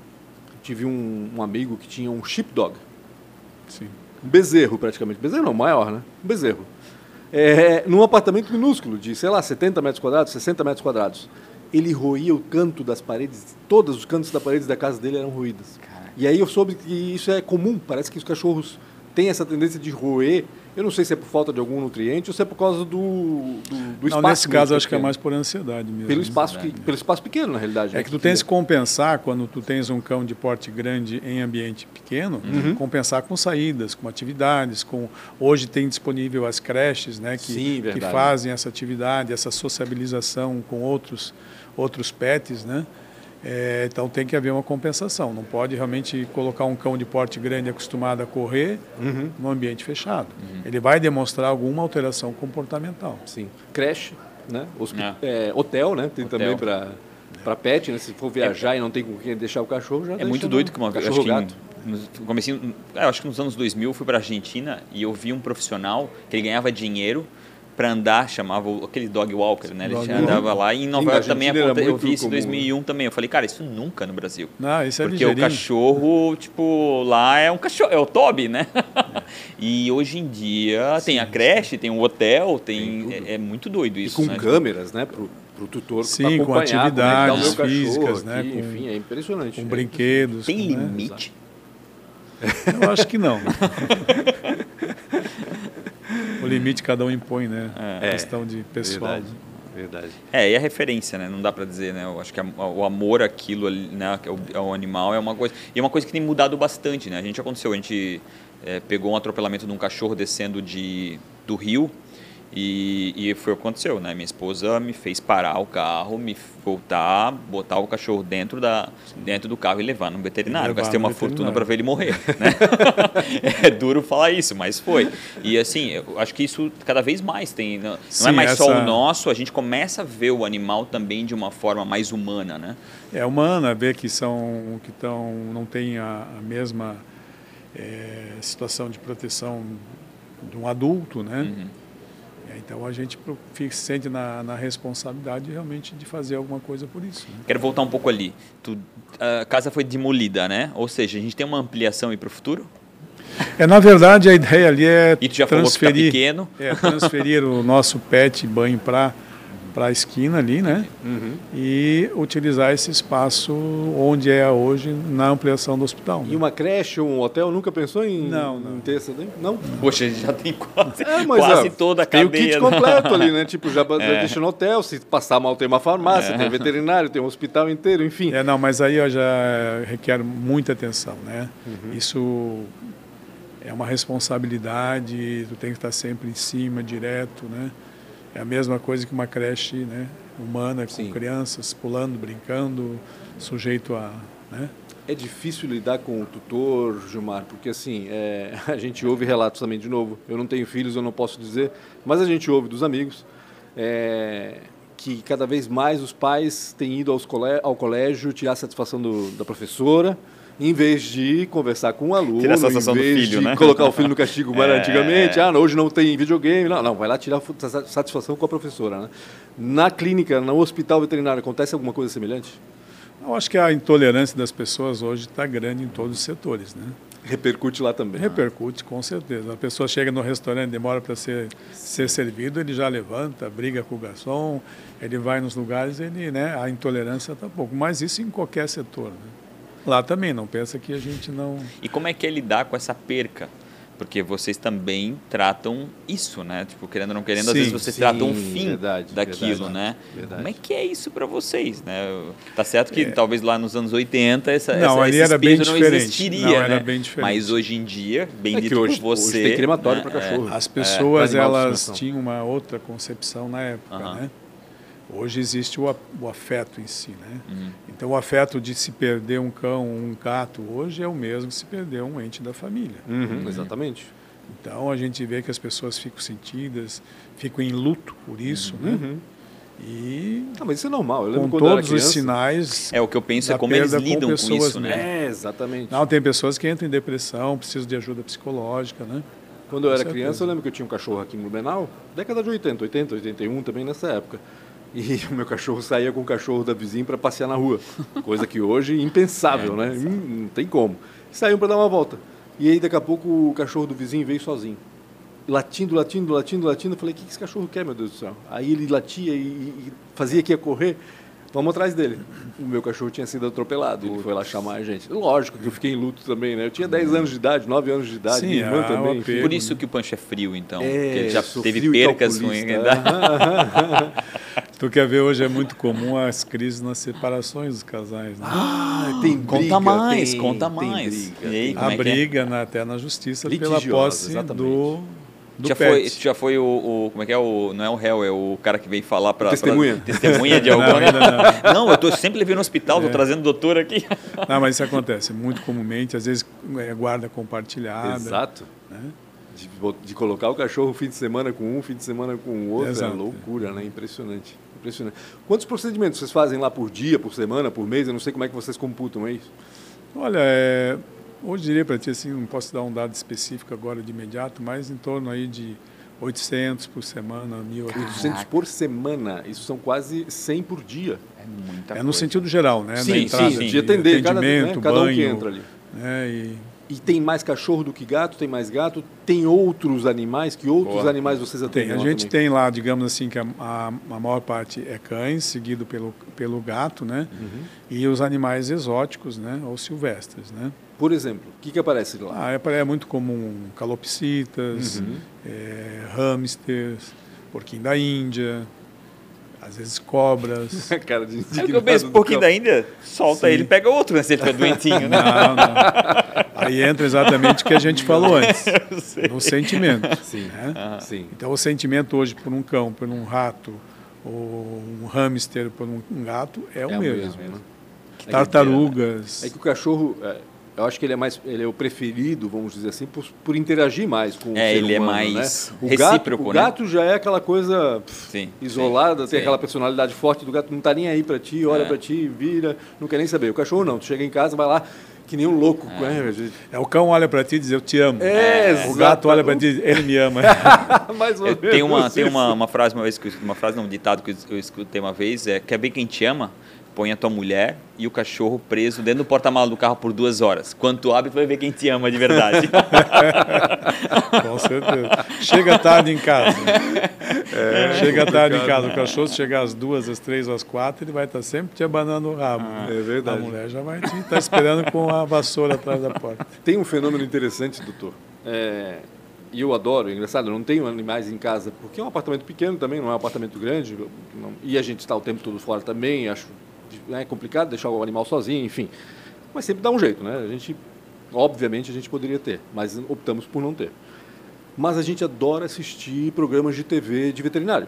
Tive um, um amigo que tinha um sheepdog. Sim. Um bezerro, praticamente. Bezerro não, maior, né? Um bezerro é, num apartamento minúsculo, de, sei lá, 70 metros quadrados, 60 metros quadrados. Ele roía o canto das paredes, todos os cantos das paredes da casa dele eram ruídas. E aí eu soube que isso é comum, parece que os cachorros têm essa tendência de roer eu não sei se é por falta de algum nutriente ou se é por causa do, do, do espaço. Não, nesse caso, acho que é mais por ansiedade mesmo. Pelo espaço, que, pelo espaço pequeno, na realidade. É né, que tu tens que compensar, quando tu tens um cão de porte grande em ambiente pequeno, uhum. compensar com saídas, com atividades. com Hoje tem disponível as creches né, que, Sim, que fazem essa atividade, essa sociabilização com outros, outros pets, né? É, então tem que haver uma compensação. Não pode realmente colocar um cão de porte grande acostumado a correr uhum. num ambiente fechado. Uhum. Ele vai demonstrar alguma alteração comportamental. Sim. Creche, né? É. É, hotel, né? Tem hotel. também para para pet, né? Se for viajar e não tem com quem deixar o cachorro, já É muito doido que uma vez, acho que no comecinho, é, acho que nos anos 2000 eu fui para a Argentina e eu vi um profissional que ele ganhava dinheiro para andar, chamava aquele dog walker, né? Ele dog andava lá e em Nova York também aconteceu. Eu vi isso em 2001 também. Eu falei, cara, isso nunca no Brasil. Não, isso é Porque ligeirinho. o cachorro, tipo, lá é um cachorro, é o Toby, né? É. e hoje em dia sim, tem a creche, tem o um hotel, tem, tem é, é, muito doido isso. E com né? câmeras, né? Pro, pro tutor Sim, com atividades físicas, né? Aqui, com, enfim, é impressionante. Com é brinquedos. Tem né? limite? Eu acho que não. o limite cada um impõe, né? É, questão de pessoal. Verdade. Verdade. É, e a referência, né? Não dá para dizer, né? Eu acho que a, o amor àquilo, né? Ao, animal é uma coisa. E é uma coisa que tem mudado bastante, né? A gente aconteceu, a gente é, pegou um atropelamento de um cachorro descendo de, do rio e, e foi o que aconteceu, né? Minha esposa me fez parar o carro, me voltar, botar o cachorro dentro, da, dentro do carro e levar no veterinário. Levar Gastei uma fortuna para ver ele morrer, né? é duro falar isso, mas foi. E assim, eu acho que isso cada vez mais tem. Não, Sim, é mais essa... só o nosso, a gente começa a ver o animal também de uma forma mais humana, né? É humana, ver que são que tão, não tem a, a mesma é, situação de proteção de um adulto, né? Uhum então a gente se sente na, na, responsabilidade realmente de fazer alguma coisa por isso. Né? Quero voltar um pouco ali. Tu, a casa foi demolida, né? Ou seja, a gente tem uma ampliação para o futuro? É, na verdade, a ideia ali é e tu já transferir, falou que tá pequeno. É, transferir o nosso pet banho para para a esquina ali, né? Uhum. E utilizar esse espaço onde é hoje na ampliação do hospital. Né? E uma creche ou um hotel nunca pensou em, não, não. em ter essa daí? Não? Poxa, já tem quase, é, quase toda a tem cadeia. Tem o kit completo ali, né? Tipo, já é. deixa no hotel, se passar mal tem uma farmácia, é. tem veterinário, tem um hospital inteiro, enfim. É, não, mas aí ó, já requer muita atenção, né? Uhum. Isso é uma responsabilidade, tu tem que estar sempre em cima, direto, né? É a mesma coisa que uma creche né, humana, com Sim. crianças pulando, brincando, sujeito a. Né? É difícil lidar com o tutor, Gilmar, porque assim, é, a gente ouve relatos também, de novo, eu não tenho filhos, eu não posso dizer, mas a gente ouve dos amigos é, que cada vez mais os pais têm ido aos ao colégio tirar satisfação do, da professora, em vez de conversar com o aluno, Tirar a satisfação em do vez filho, de né? colocar o filho no castigo como era É. antigamente, ah, hoje não tem videogame, não, não, vai lá tirar satisfação com a professora. Né? Na clínica, no hospital veterinário, acontece alguma coisa semelhante? Eu acho que a intolerância das pessoas hoje está grande em todos os setores, né? Repercute lá também. Repercute, com certeza. A pessoa chega no restaurante, demora para ser, ser servido, ele já levanta, briga com o garçom, ele vai nos lugares, ele, né, a intolerância está pouco. Mas isso em qualquer setor. Né? Lá também, não pensa que a gente não... E como é que é lidar com essa perca? Porque vocês também tratam isso, né? Tipo, querendo ou não querendo, às Sim, vezes vocês sim, tratam o fim verdade, daquilo, verdade, né? verdade. Como é que é isso para vocês, né? Tá certo que talvez lá nos anos 80 essa, É. Não, essa, esse era bem não diferente. existiria, Não, era né? bem diferente. Mas hoje em dia, bem É que dito hoje, por você... hoje tem crematório né? para cachorro. As É, pessoas, de elas tinham uma outra concepção na época, Aham. né? Hoje existe o, o afeto em si, né? Uhum. Então, o afeto de se perder um cão, um gato, hoje é o mesmo que se perder um ente da família. Uhum, exatamente. Então, a gente vê que as pessoas ficam sentidas, ficam em luto por isso, né? Uhum. E Ah, mas isso é normal. Eu lembro com todos os criança. sinais... É, o que eu penso é como eles com lidam com, pessoas isso, né? É, exatamente. Não, tem pessoas que entram em depressão, precisam de ajuda psicológica, né? Quando eu Com era criança, eu lembro que eu tinha um cachorro aqui em Blumenau, década de 80, 80, 81 também nessa época. E o meu cachorro saía com o cachorro da vizinha para passear na rua. Coisa que hoje é impensável, né? Hum, Não tem como. Saíam para dar uma volta. E aí, daqui a pouco, o cachorro do vizinho veio sozinho. Latindo, latindo, latindo, latindo. Eu falei, o que que esse cachorro quer, meu Deus do céu? Aí ele latia e, e fazia que ia correr. Vamos atrás dele. O meu cachorro tinha sido atropelado. Ele foi lá chamar a gente. Lógico que eu fiquei em luto também, né? Eu tinha 10 anos de idade, 9 anos de idade. Sim, minha irmã é, também. apego. Por isso que o Pancho é frio, então. É, porque ele já teve frio percas ruins. Tu quer ver, hoje é muito comum as crises nas separações dos casais, né? Ah, tem Conta briga, mais, tem- conta tem mais. briga, E aí, tem- como a é que é? briga na, até na justiça pela Litigiosa, posse exatamente. do, do já pet. foi, já foi o, o- Como é que é? O, não é o réu, é o cara que vem falar para. Testemunha. testemunha de Não, alguma. ainda não. Não, eu tô sempre levando no hospital, tô É. trazendo o doutor aqui. Não, mas isso acontece muito comumente, às vezes é guarda compartilhada. Exato. né? De, de colocar o cachorro fim de semana com um, fim de semana com o outro. Exato. É loucura, né? Impressionante. Impressionante. Quantos procedimentos vocês fazem lá por dia, por semana, por mês? Eu não sei como é que vocês computam, é isso? Olha, é, hoje diria para ti assim, não posso dar um dado específico agora de imediato, mas em torno aí de 800 por semana, 1.000. 800 por semana. Isso são quase 100 por dia. É muita É no sentido geral, né? sim, Da entrada sim, sim. de atender cada, né, atendimento, cada um que banho, entra ali. né? E E tem mais cachorro do que gato? Tem mais gato? Tem outros animais? Que outros Boa. animais vocês atendem? Tem, a gente também? tem lá, digamos assim, que a, a, a maior parte é cães, seguido pelo, pelo gato, né? Uhum. E os animais exóticos, né? Ou silvestres, né? Por exemplo, o que, que aparece lá? Ah, é, é muito comum calopsitas, Uhum. é, hamsters, porquinho da Índia, às vezes cobras. Cara de É o indignado um pouquinho cão. da Índia, solta Sim. ele, pega outro, né? Se ele ficar doentinho, né? Não, não. Aí entra exatamente o que a gente falou antes, no sentimento. Sim, né? sim. Então, o sentimento hoje por um cão, por um rato, ou um hamster por um gato é o É o mesmo. mesmo, né? Tartarugas. É que o cachorro, é, eu acho que ele é mais, ele é o preferido, vamos dizer assim, por, por interagir mais com o É, ser ele é humano, mais né? O recíproco, gato, o né? gato já é aquela coisa pff, Sim. isolada, sim, tem sim. aquela personalidade forte do gato, não tá nem aí para ti, olha É. pra ti, vira, não quer nem saber. O cachorro não, tu chega em casa, vai lá que nem um louco, né? É, o cão olha para ti e diz eu te amo. É, o gato olha para ti e diz ele me ama. mais ou Eu menos tenho uma, tem uma, uma frase uma vez, que eu- uma frase não, um ditado que eu escutei uma vez, é quer ver quem te ama? Põe a tua mulher e o cachorro preso dentro do porta-malas do carro por duas horas. Quando tu abre, tu vai ver quem te ama de verdade. Com certeza. Chega tarde em casa. Chega tarde em casa. O cachorro, se chegar às duas, às três, às quatro, ele vai estar sempre te abanando o rabo. é verdade. A mulher já vai te estar esperando com a vassoura atrás da porta. Tem um fenômeno interessante, doutor. É, e eu adoro, é engraçado, eu não tenho animais em casa, porque é um apartamento pequeno também, não é um apartamento grande, não- e a gente está o tempo todo fora também, acho né, complicado deixar o animal sozinho, enfim. Mas sempre dá um jeito, né? A gente, obviamente, a gente poderia ter, mas optamos por não ter. Mas a gente adora assistir programas de TV de veterinário.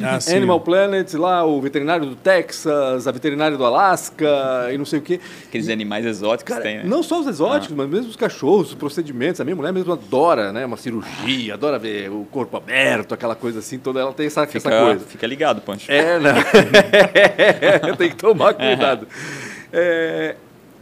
Ah, sim. Animal Planet, lá o veterinário do Texas, a veterinária do Alasca e não sei o quê. Aqueles animais exóticos Cara, que tem, né? não só os exóticos, mas mesmo os cachorros, os procedimentos. A minha mulher mesmo adora, né? Uma cirurgia, adora ver o corpo aberto, aquela coisa assim, toda ela tem essa, essa Fica, coisa. fica ligado, Pancho. É, né? Tem que tomar cuidado. É,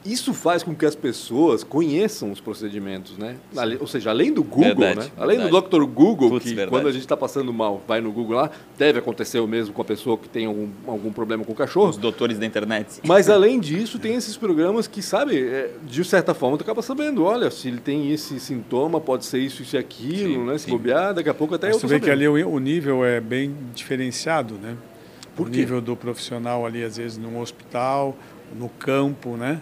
isso faz com que as pessoas conheçam os procedimentos, né? Ou seja, além do Google, Verdade, né? Além verdade. do Dr. Google, Putz, que verdade. quando a gente está passando mal, vai no Google lá, deve acontecer o mesmo com a pessoa que tem algum, algum problema com o cachorro. Os doutores da internet. Mas além disso, tem esses programas que, sabe, é, de certa forma, tu acaba sabendo, olha, se ele tem esse sintoma, pode ser isso, isso e aquilo, Sim, né? Se sim. bobear, daqui a pouco até Mas eu tô vê que sabendo. ali o, o nível é bem diferenciado, né? Por o quê? nível do profissional ali, às vezes, num hospital, no campo, né?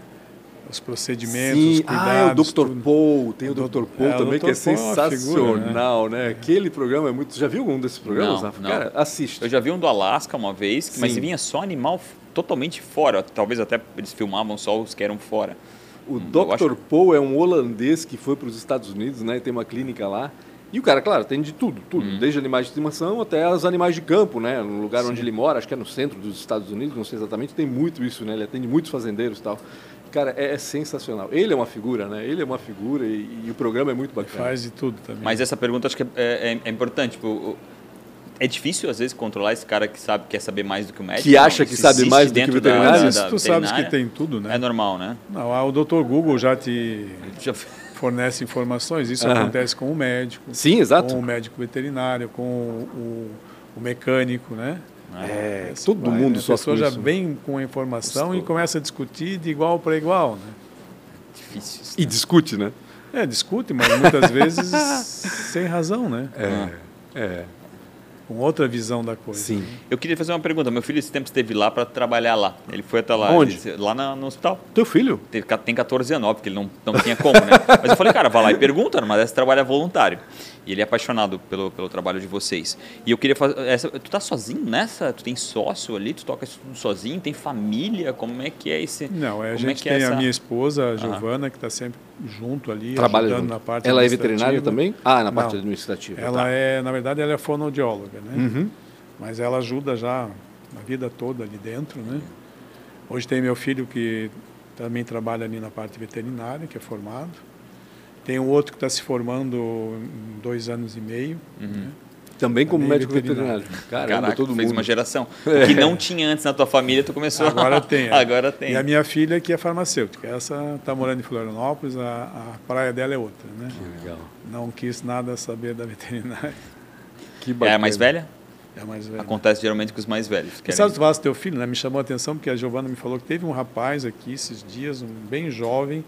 Os procedimentos, os Sim, cuidados. ah, é o Dr. tudo. Paul, tem o O Dr. Dr. Paul é, também, Dr. que é Paul é uma sensacional, né? Aquele programa é muito... Já viu algum desses programas, Não, não. Cara, assiste. Eu já vi um do Alasca uma vez, que- mas Sim. vinha só animal totalmente fora. Talvez até eles filmavam só os que eram fora. O Hum, Dr. acho- Paul é um holandês que foi para os Estados Unidos, né? Tem uma clínica lá. E o cara, claro, tem de tudo, tudo. Uhum. Desde animais de estimação até os animais de campo, né? No lugar onde ele mora, acho que é no centro dos Estados Unidos, não sei exatamente, tem muito isso, né? Ele atende muitos fazendeiros e tal. Cara, é, é sensacional. Ele é uma figura, né? Ele é uma figura e, e o programa é muito bacana. Faz de tudo também. Mas essa pergunta acho que é, é- é importante. Tipo, é difícil, às vezes, controlar esse cara que sabe quer saber mais do que o médico. Que acha que sabe mais do que dentro o veterinário? Mas tu sabes que tem tudo, né? É normal, né? Não, ah, o Dr. Google já te Já- fornece informações. Isso acontece com o médico, Sim, exato. com o médico veterinário, com o, o mecânico, né? É, Assim todo vai, mundo né? A sofre pessoa já isso. vem com a informação e começa a discutir de igual para igual, né? Difícil. isso, E né? discute, né? É, discute, mas muitas vezes sem razão, né? É. É. Com outra visão da coisa. Sim. Eu queria fazer uma pergunta. Meu filho esse tempo esteve lá para trabalhar lá. Ele foi até lá. Onde? ele- lá na- no hospital. Teu filho? Teve- Tem 14 anos, porque ele não, não tinha como, né? Mas eu falei, cara, vai lá e pergunta, mas essa trabalho é voluntário. E ele é apaixonado pelo, pelo trabalho de vocês. E eu queria fazer. Essa, tu tá sozinho nessa? Tu tem sócio ali? Tu toca isso tudo sozinho? Tem família? Como é que é esse. Não, é, a como gente é que é tem essa- a minha esposa, a Giovana, que está sempre junto ali, Trabalha ajudando junto. na parte Ela é veterinária também? Ah, na parte Não. administrativa. Ela tá. é, na verdade, ela é fonoaudióloga, né? Uhum. Mas ela ajuda já a vida toda ali dentro, né? Hoje tem meu filho que também trabalha ali na parte veterinária, que é formado. Tem um outro que está se formando em dois anos e meio. né? Também como Também médico veterinário. veterinário. Caramba, Caraca, todo fez mundo. uma geração. O que não tinha antes na tua família, tu começou. Agora tem. é. Agora tem. E a minha filha que é farmacêutica. Essa está morando em Florianópolis, a, a praia dela é outra, né? Legal. Não quis nada saber da veterinária. Que É bacana. a mais velha? É mais velha. Acontece geralmente com os mais velhos. Querem- sabe, tu do teu filho, né? Me chamou a atenção porque a Giovana me falou que teve um rapaz aqui esses dias, um bem jovem,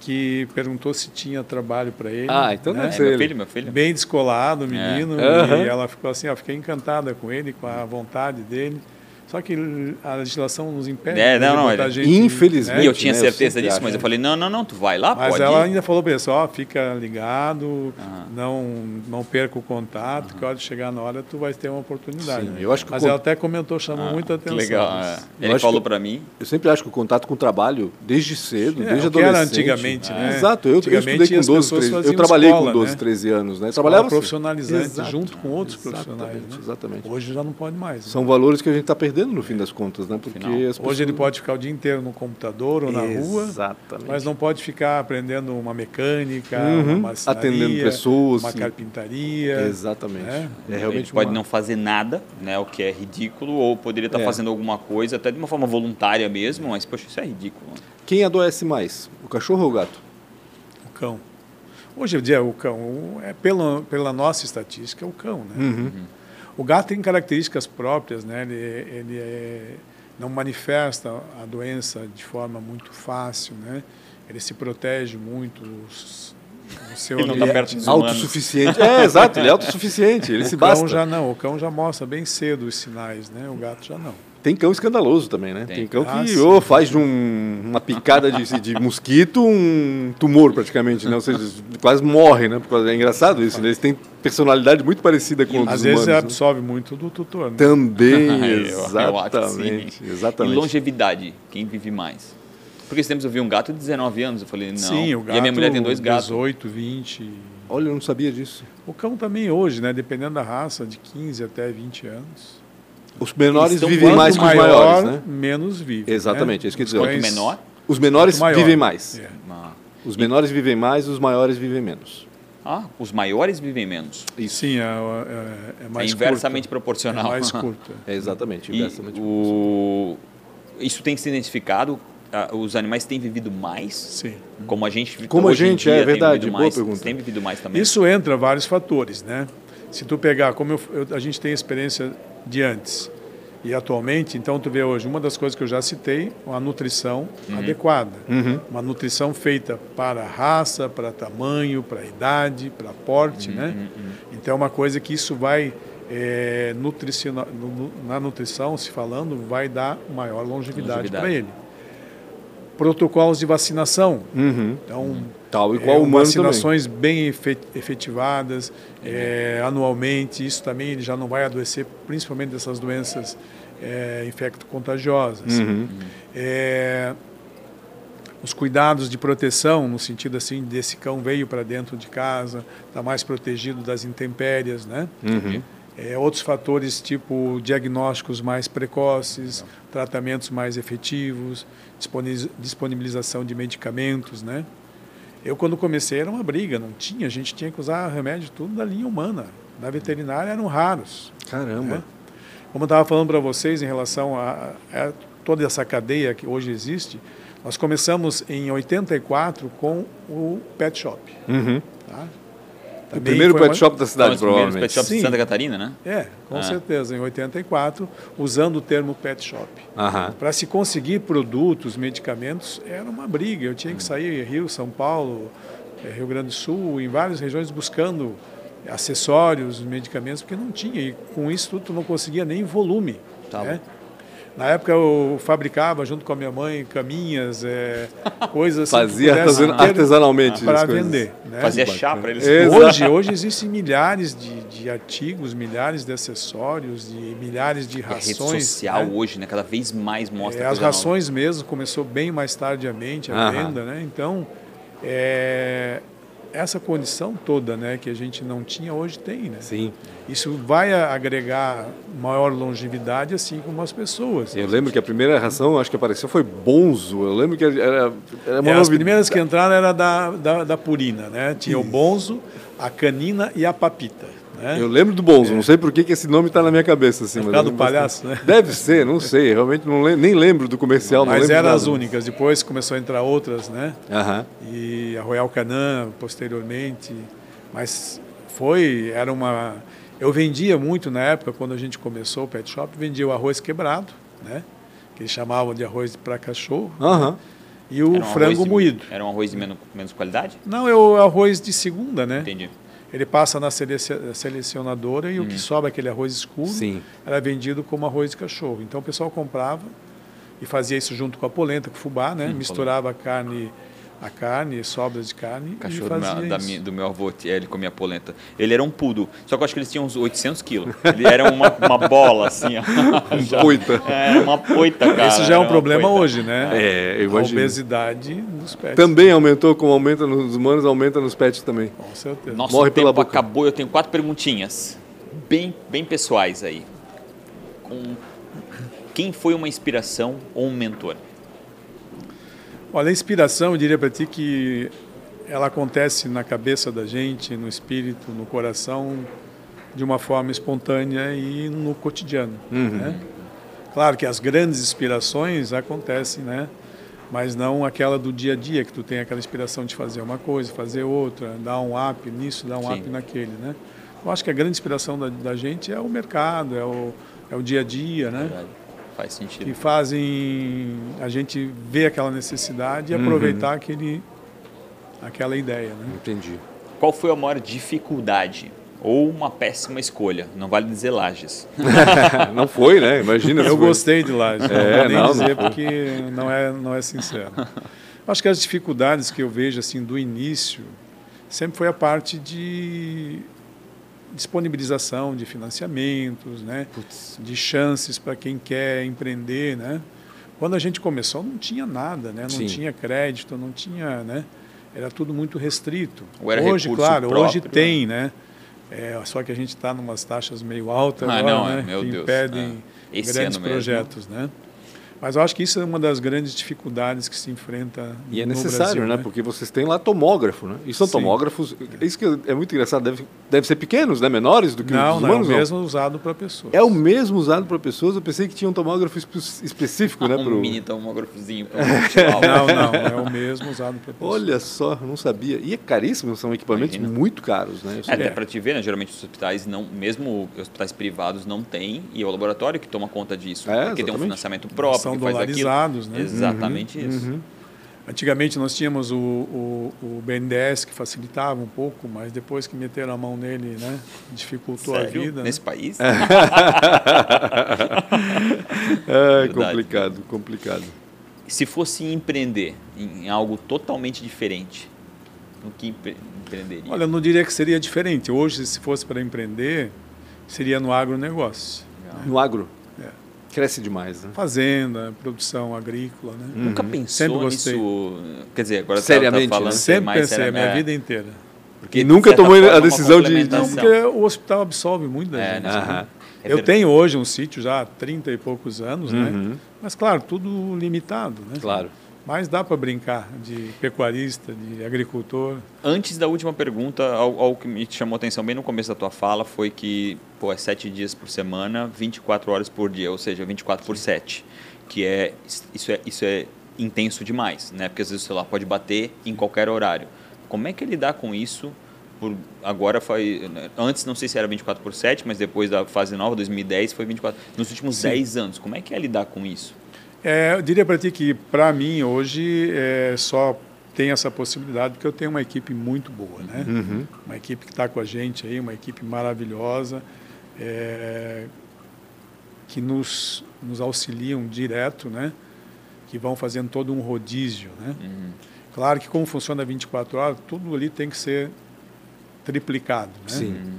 que perguntou se tinha trabalho para ele. Ah, então né? deve É, meu filho, meu filho. Bem descolado, o menino, Aham. e ela ficou assim, ó, fiquei encantada com ele, com a vontade dele. Só que a legislação nos impede É, de não, não, ele- gente, Infelizmente, E eu né? tinha né? Eu certeza sempre disso, acho. mas eu falei, não, não, não, tu vai lá, Mas pode ela ir. ainda falou para ó, fica ligado, Ah. não, não perca o contato, que a hora de chegar na hora tu vai ter uma oportunidade. Sim, né? eu acho que Mas ela até comentou, chamou Ah, muita atenção. legal. é. Eu Ele falou pra mim. Eu sempre acho que o contato com o trabalho, desde cedo, É, desde que era adolescente. antigamente, né? Exato, eu, eu Antigamente estudei as com 12, pessoas 13 Eu trabalhei escola, com 12, né? 13 anos, né? Trabalhava assim. profissionalizante, junto com outros profissionais. Né? Exatamente. Hoje já não pode mais. né? São valores que a gente está perdendo no fim das contas, né? Porque pessoas... Hoje ele pode ficar o dia inteiro no computador ou na rua, Exatamente. mas não pode ficar aprendendo uma mecânica, Uhum, uma atendendo pessoas, uma sim. carpintaria. Exatamente. né? É Ele realmente pode uma- não fazer nada, né? O que é ridículo, ou poderia estar É. fazendo alguma coisa, até de uma forma voluntária mesmo, mas, poxa, isso é ridículo. Quem adoece mais, o cachorro ou o gato? O cão. Hoje em dia, o cão, é pela, pela nossa estatística, é o cão. Né? Uhum. O gato tem características próprias, né? ele, ele é- não manifesta a doença de forma muito fácil, né? ele se protege muito os- o seu Ele não tá ambiente, perto dos humanos. Autossuficiente. É, exato, ele é autossuficiente, ele O se cão basta. já não, o cão já mostra bem cedo os sinais, né? o gato já não. Tem cão escandaloso também, né? Tem, Tem. cão Ah, que sim. ô, faz de um- uma picada de, de mosquito um tumor praticamente, né? Ou seja, quase morre, né? É engraçado isso, né? Eles têm personalidade muito parecida com os Às dos vezes humanos. né? absorve muito do tutor. Né? Também, sim. exatamente. E exatamente. longevidade, quem vive mais? Porque esse tempos eu vi um gato de 19 anos, eu falei, não. Sim, o gato. e a minha mulher tem dois gatos. 18, 20. Olha, eu não sabia disso. O cão também hoje, né? Dependendo da raça, de 15 até 20 anos. Os menores vivem mais que os maior, maiores, né? menos vive. Exatamente, né? é isso que eu dizer. Os Quanto menor, Os menores maior. vivem mais. É. ah, Os menores vivem mais, os maiores vivem menos. ah, os maiores vivem menos. Sim, é, é, é É mais inversamente curta. proporcional. É mais curta. É exatamente, E inversamente. o... Isso tem se identificado? Os animais têm vivido mais? Sim. Como a gente Como a gente, dia é tem verdade, vivido boa mais, pergunta. Tem vivido mais também. Isso entra vários fatores, né? Se tu pegar, como eu, eu- a gente tem experiência de antes e atualmente, então tu vê hoje, uma das coisas que eu já citei, uma nutrição adequada. Uhum. Uma nutrição feita para raça, para tamanho, para idade, para porte, né? Então é uma coisa que isso vai, é, nutriciona- na nutrição, se falando, vai dar maior longevidade Longevidade. para ele. Protocolos de vacinação. Uhum. Então, Tal qual é, humano também. vacinações bem efe- efetivadas é, anualmente. Isso também ele já não vai adoecer, principalmente dessas doenças é, infecto-contagiosas. Uhum. É, os cuidados de proteção, no sentido assim, desse cão veio para dentro de casa, está mais protegido das intempéries, né? Uhum. É, outros fatores, tipo diagnósticos mais precoces, tratamentos mais efetivos, disponibilização de medicamentos, né? Eu, quando comecei, era uma briga, não tinha, a gente tinha que usar remédio tudo da linha humana. Na veterinária eram raros. Caramba. né? Como eu estava falando para vocês em relação a, a toda essa cadeia que hoje existe, nós começamos em 84 com o Pet Shop. Uhum. Tá? O primeiro pet uma- shop da cidade, provavelmente. pet shops de Sim. Santa Catarina, né? É, com Ah. certeza, em 84, usando o termo pet shop. Para se conseguir produtos, medicamentos, era uma briga. Eu tinha que sair Rio, São Paulo, eh, Rio Grande do Sul, em várias regiões buscando acessórios, medicamentos, porque não tinha. E com isso tudo tu não conseguia nem volume. Tá né? Na época eu fabricava junto com a minha mãe caminhas, eh, coisas assim que Fazia artesan- artesanalmente para vender. Né? Fazia chá para eles. Exato. Hoje, hoje existem milhares de, de artigos, milhares de acessórios, de milhares de A rede rações. social né? hoje, né? Cada vez mais mostra É, as coisa nova. rações mesmo começou bem mais tardiamente a Aham. venda, né? Então, é, essa condição toda, né, que a gente não tinha hoje tem, né? Sim. Isso vai agregar maior longevidade, assim como as pessoas. Eu lembro que a primeira ração, acho que apareceu, foi Bonzo. Eu lembro que era, era uma É, as primeiras que entraram era da, da, da Purina, né? Tinha o Bonzo, a Canina e a Papita. Né? Eu lembro do Bonzo, não sei por que que esse nome está na minha cabeça. Assim, É mas do lembro palhaço, bastante. né? Deve ser, não sei. Realmente não lem- nem lembro do comercial. Mas lembro eram nada. as únicas. Depois começou a entrar outras, né? Aham. e a Royal Canin posteriormente, mas foi era uma eu vendia muito na época quando a gente começou o pet shop, vendia o arroz quebrado, né? Que eles chamavam de arroz para cachorro Aham. e o um frango de- moído. Era um arroz de menos, menos qualidade? Não, é o arroz de segunda, né? Entendi. Ele passa na selec- selecionadora e o que sobra aquele arroz escuro Sim. era vendido como arroz de cachorro. Então o pessoal comprava e fazia isso junto com a polenta, com o fubá, né? Misturava a carne, a carne, sobras de carne Cachorro e do fazia meu, da isso. mi- do meu avô, ele comia polenta. Ele era um poodle, só que eu acho que eles tinham uns 800 quilos. Ele era uma, uma bola, assim, ó. Já- Poita. É, uma poita, cara. Isso já é um uma problema poita. hoje, né? É, eu a imagino. obesidade dos pets. Também aumentou, como aumenta nos humanos, aumenta nos pets também. Com certeza. Nosso Morre tempo pela boca. acabou, eu tenho quatro perguntinhas, bem, bem pessoais aí. Com... Quem foi uma inspiração ou um mentor? Olha, a inspiração, eu diria para ti que ela acontece na cabeça da gente, no espírito, no coração, de uma forma espontânea e no cotidiano. Né? Claro que as grandes inspirações acontecem, né? Mas não aquela do dia a dia, que tu tem aquela inspiração de fazer uma coisa, fazer outra, dar um up nisso, dar um Sim. up naquele, né? Eu acho que a grande inspiração da, da gente é o mercado, é o, é o dia a dia, né? Verdade. Faz sentido. que fazem a gente ver aquela necessidade e Uhum. aproveitar aquele, aquela ideia. Né? Entendi. Qual foi a maior dificuldade ou uma péssima escolha? Não vale dizer lajes. não foi, né? Imagina se Eu foi. gostei de lá, É, não vou nem não, não dizer foi. porque não é, não é sincero. Acho que as dificuldades que eu vejo assim do início sempre foi a parte de disponibilização de financiamentos, né? de chances para quem quer empreender, né? Quando a gente começou não tinha nada, né? Não Sim. tinha crédito, não tinha, né? Era tudo muito restrito. Ou era hoje, claro, hoje próprio, tem, né? É, só que a gente está em umas taxas meio altas Ah, agora, não, né, meu que impedem é. Grandes ano mesmo. projetos, né? Mas eu acho que isso é uma das grandes dificuldades que se enfrenta E é necessário, Brasil, né? Porque vocês têm lá tomógrafo, né? E são Sim. tomógrafos. Isso que é muito engraçado. Deve, deve ser pequenos, né? Menores do que Não, os não, é o humanos. mesmo usado para pessoas. É o mesmo usado para pessoas. Eu pensei que tinha um tomógrafo espe- específico, né? um Pro... mini tomógrafozinho para. Não, não, é o mesmo usado para pessoas. Olha só, não sabia. E é caríssimo, são equipamentos Imagina. muito caros, né? É, até para te ver, né? Geralmente os hospitais não, mesmo hospitais privados não têm, e é o laboratório que toma conta disso, É, porque tem um exatamente. financiamento próprio, São que faz aquilo. dolarizados, né? Exatamente Uhum, isso. Antigamente nós tínhamos o, o, o BNDES que facilitava um pouco, mas depois que meteram a mão nele, né, dificultou Sério? a vida. né? Nesse país? É Verdade. complicado, complicado. Se fosse empreender em algo totalmente diferente, no que empre- empreenderia? Olha, eu não diria que seria diferente. Hoje, se fosse para empreender, seria no agronegócio. Legal. No agro, É. cresce demais, né? Fazenda, produção agrícola, né? Nunca Sempre pensou gostei. nisso? Quer dizer, agora Seriamente, tá, tá falando né? Sempre mais pensei, a seriamente. minha É, vida inteira. porque, E nunca tomou a decisão de- Não, porque o hospital absorve muito da É, gente. né? né? É Eu tenho hoje um sítio já há 30 e poucos anos, né? Uhum. Mas, claro, tudo limitado, né? Claro. Mas dá para brincar de pecuarista, de agricultor. Antes da última pergunta, algo, que me chamou a atenção bem no começo da tua fala foi que pô, é sete dias por semana, 24 horas por dia, ou seja, 24 por 7. Que é isso, é isso é intenso demais, né? Porque às vezes o celular pode bater em qualquer horário. Como é que ele dá com isso? Por, agora foi. Antes não sei se era 24 por 7, mas depois da fase nova, 2010, foi 24. Nos últimos Sim. 10 anos, como é que é lidar com isso? É, eu diria para ti que, para mim, hoje, é, só tem essa possibilidade porque eu tenho uma equipe muito boa, né? Uhum. Uma equipe que está com a gente aí, uma equipe maravilhosa, é, que nos, nos auxiliam direto, né? Que vão fazendo todo um rodízio, né? Uhum. Claro que como funciona 24 horas, tudo ali tem que ser triplicado, né? Sim.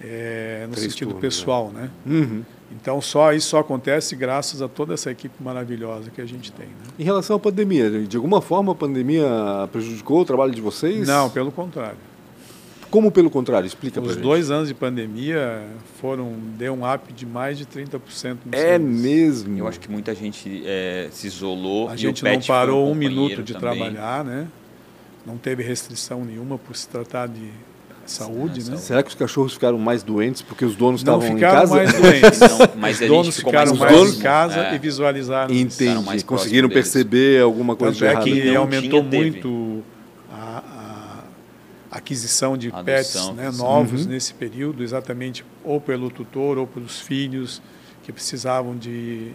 É, no Três sentido turnos, né? pessoal, né? Uhum. Então só isso só acontece graças a toda essa equipe maravilhosa que a gente tem. Né? Em relação à pandemia, de alguma forma a pandemia prejudicou o trabalho de vocês? Não, pelo contrário. Como pelo contrário? Explica pra Os dois anos de pandemia foram deu um up de mais de 30% no É serviço. mesmo. Eu acho que muita gente é, se isolou. A e gente o não parou um companheiro minuto de também. trabalhar, né? Não teve restrição nenhuma por se tratar de saúde, Sim, né? Será que os cachorros ficaram mais doentes porque os donos Não estavam em ficaram casa? mais doentes. Não, mas Os donos ficou ficaram mais mais, em casa É. e visualizaram. Ficaram Entendi. mais Conseguiram próximo deles. perceber alguma coisa Tanto é que Não aumentou tinha, muito a, a aquisição de Adoção, pets né, novos Uhum. nesse período, exatamente ou pelo tutor ou pelos filhos que precisavam de.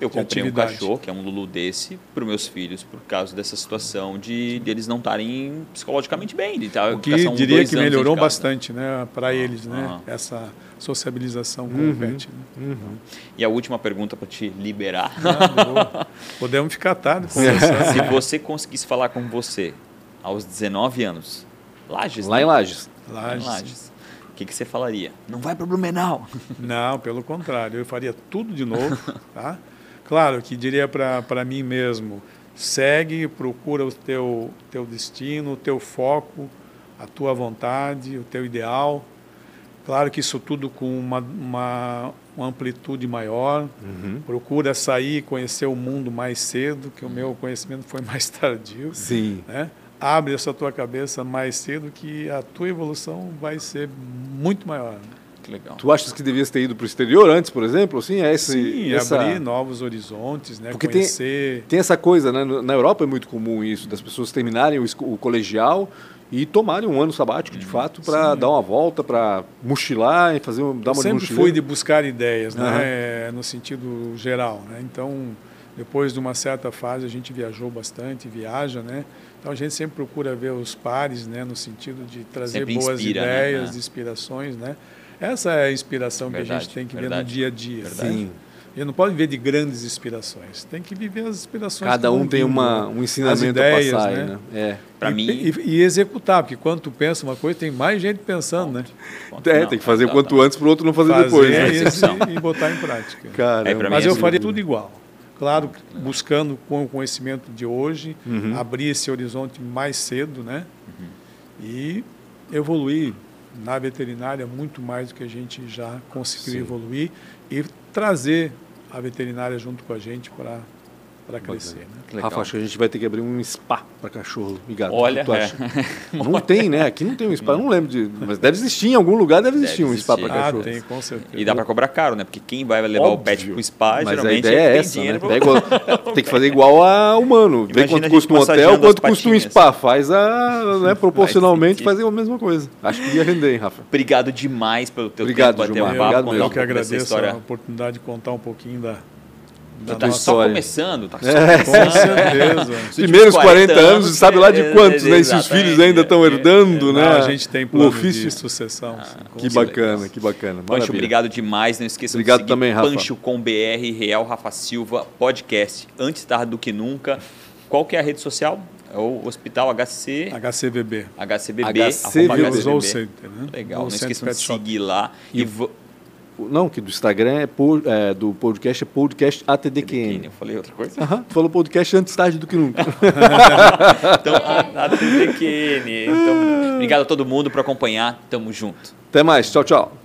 Eu comprei um cachorro, que é um Lulu desse, para os meus filhos, por causa dessa situação de, de eles não estarem psicologicamente bem. De tá, O que diria que melhorou casa. bastante né, para eles, né, aham. essa sociabilização com Uhum. o pet. Né. Uhum. E a última pergunta para te liberar. Ah. Podemos ficar tarde. Se você conseguisse falar com você aos 19 anos, Lages, Lá né? em Lages. Lages. Lages. O que, que você falaria? Não vai para Blumenau. Não, pelo contrário, eu faria tudo de novo. Tá? Claro que diria para mim mesmo, segue, procura o teu, teu destino, o teu foco, a tua vontade, o teu ideal. Claro que isso tudo com uma, uma, uma amplitude maior. Uhum. Procura sair, conhecer o mundo mais cedo, que o meu conhecimento foi mais tardio. Sim. Né? Abre essa tua cabeça mais cedo que a tua evolução vai ser muito maior. Né? Que legal. Tu achas que devias ter ido para o exterior antes, por exemplo? Assim, é esse, Sim, essa... abrir novos horizontes, né? Porque tem- conhecer. Tem essa coisa, né? Na Europa é muito comum isso, das pessoas terminarem o, o colegial e tomarem um ano sabático, de fato, para dar uma volta, para mochilar e fazer um- dar uma sempre fui de buscar ideias, né? No sentido geral, né? Então, depois de uma certa fase, a gente viajou bastante, viaja, né? Então, a gente sempre procura ver os pares, né? No sentido de trazer Sempre boas inspira, né? ideias, É. inspirações, né? Essa é a inspiração que a Verdade, gente tem que ver verdade, no dia a dia. verdade. né? Sim. A gente não pode viver de grandes inspirações. Tem que viver as inspirações. Cada um tem uma, né? um ensinamento ideias, a passar né? né? É. Para e, mim, e, e executar, porque quando tu pensa uma coisa, tem mais gente pensando, né? Ponto. É, Não, tem que fazer tá, quanto tá. antes para o outro não fazer, Fazer depois. né? e, Execução. e botar em prática. Caramba. É, pra mim Mas é eu assim. faria tudo igual. Claro, buscando com o conhecimento de hoje, Uhum. abrir esse horizonte mais cedo, né? Uhum. E evoluir na veterinária muito mais do que a gente já conseguiu Sim. evoluir e trazer a veterinária junto com a gente para para crescer. Né? Rafa, acho que a gente vai ter que abrir um spa para cachorro e gato. Olha, O é. Não tem, né? Aqui não tem um spa, eu não lembro de. Mas deve existir em algum lugar, deve existir Deve um spa para existir. Ah, cachorro. tem, com certeza. E dá para cobrar caro, né? Porque quem vai levar o pet Óbvio. pro spa, Mas a geralmente ideia é tem essa, né? dinheiro. É igual- tem que fazer igual a humano. Vê Imagina a quanto custa um hotel, quanto custa um spa. Faz a. Né, proporcionalmente fazer a mesma coisa. Acho que ia render, hein, Rafa? Obrigado demais pelo teu Obrigado, tempo, Gilmar. Obrigado eu que agradeço a oportunidade de contar um pouquinho da, da tá só começando, tá só É. Com começando. certeza. Os últimos Primeiros 40 anos, anos, sabe lá de é, quantos, né? E se os filhos ainda estão herdando, né? Não, a gente tem o plano ofício. de sucessão. sim, com Que certeza. bacana, que bacana. Pancho, Maravilha. obrigado demais. Não esqueça Obrigado de seguir também, Rafa. Pancho com BR, Real Rafa Silva, podcast. Antes tarde do que nunca. Qual que é a rede social? É o Hospital HC. HCBB. Arroba News All HCBB. Center, né? Legal, não Center esqueçam de seguir lá. E, vo- Não, que do Instagram é, é, do podcast é podcast ATDQN. Eu falei outra coisa? Aham, falou podcast antes tarde do que nunca. Então, a, a TDQN. Então, obrigado a todo mundo por acompanhar. Tamo junto. Até mais, tchau, tchau.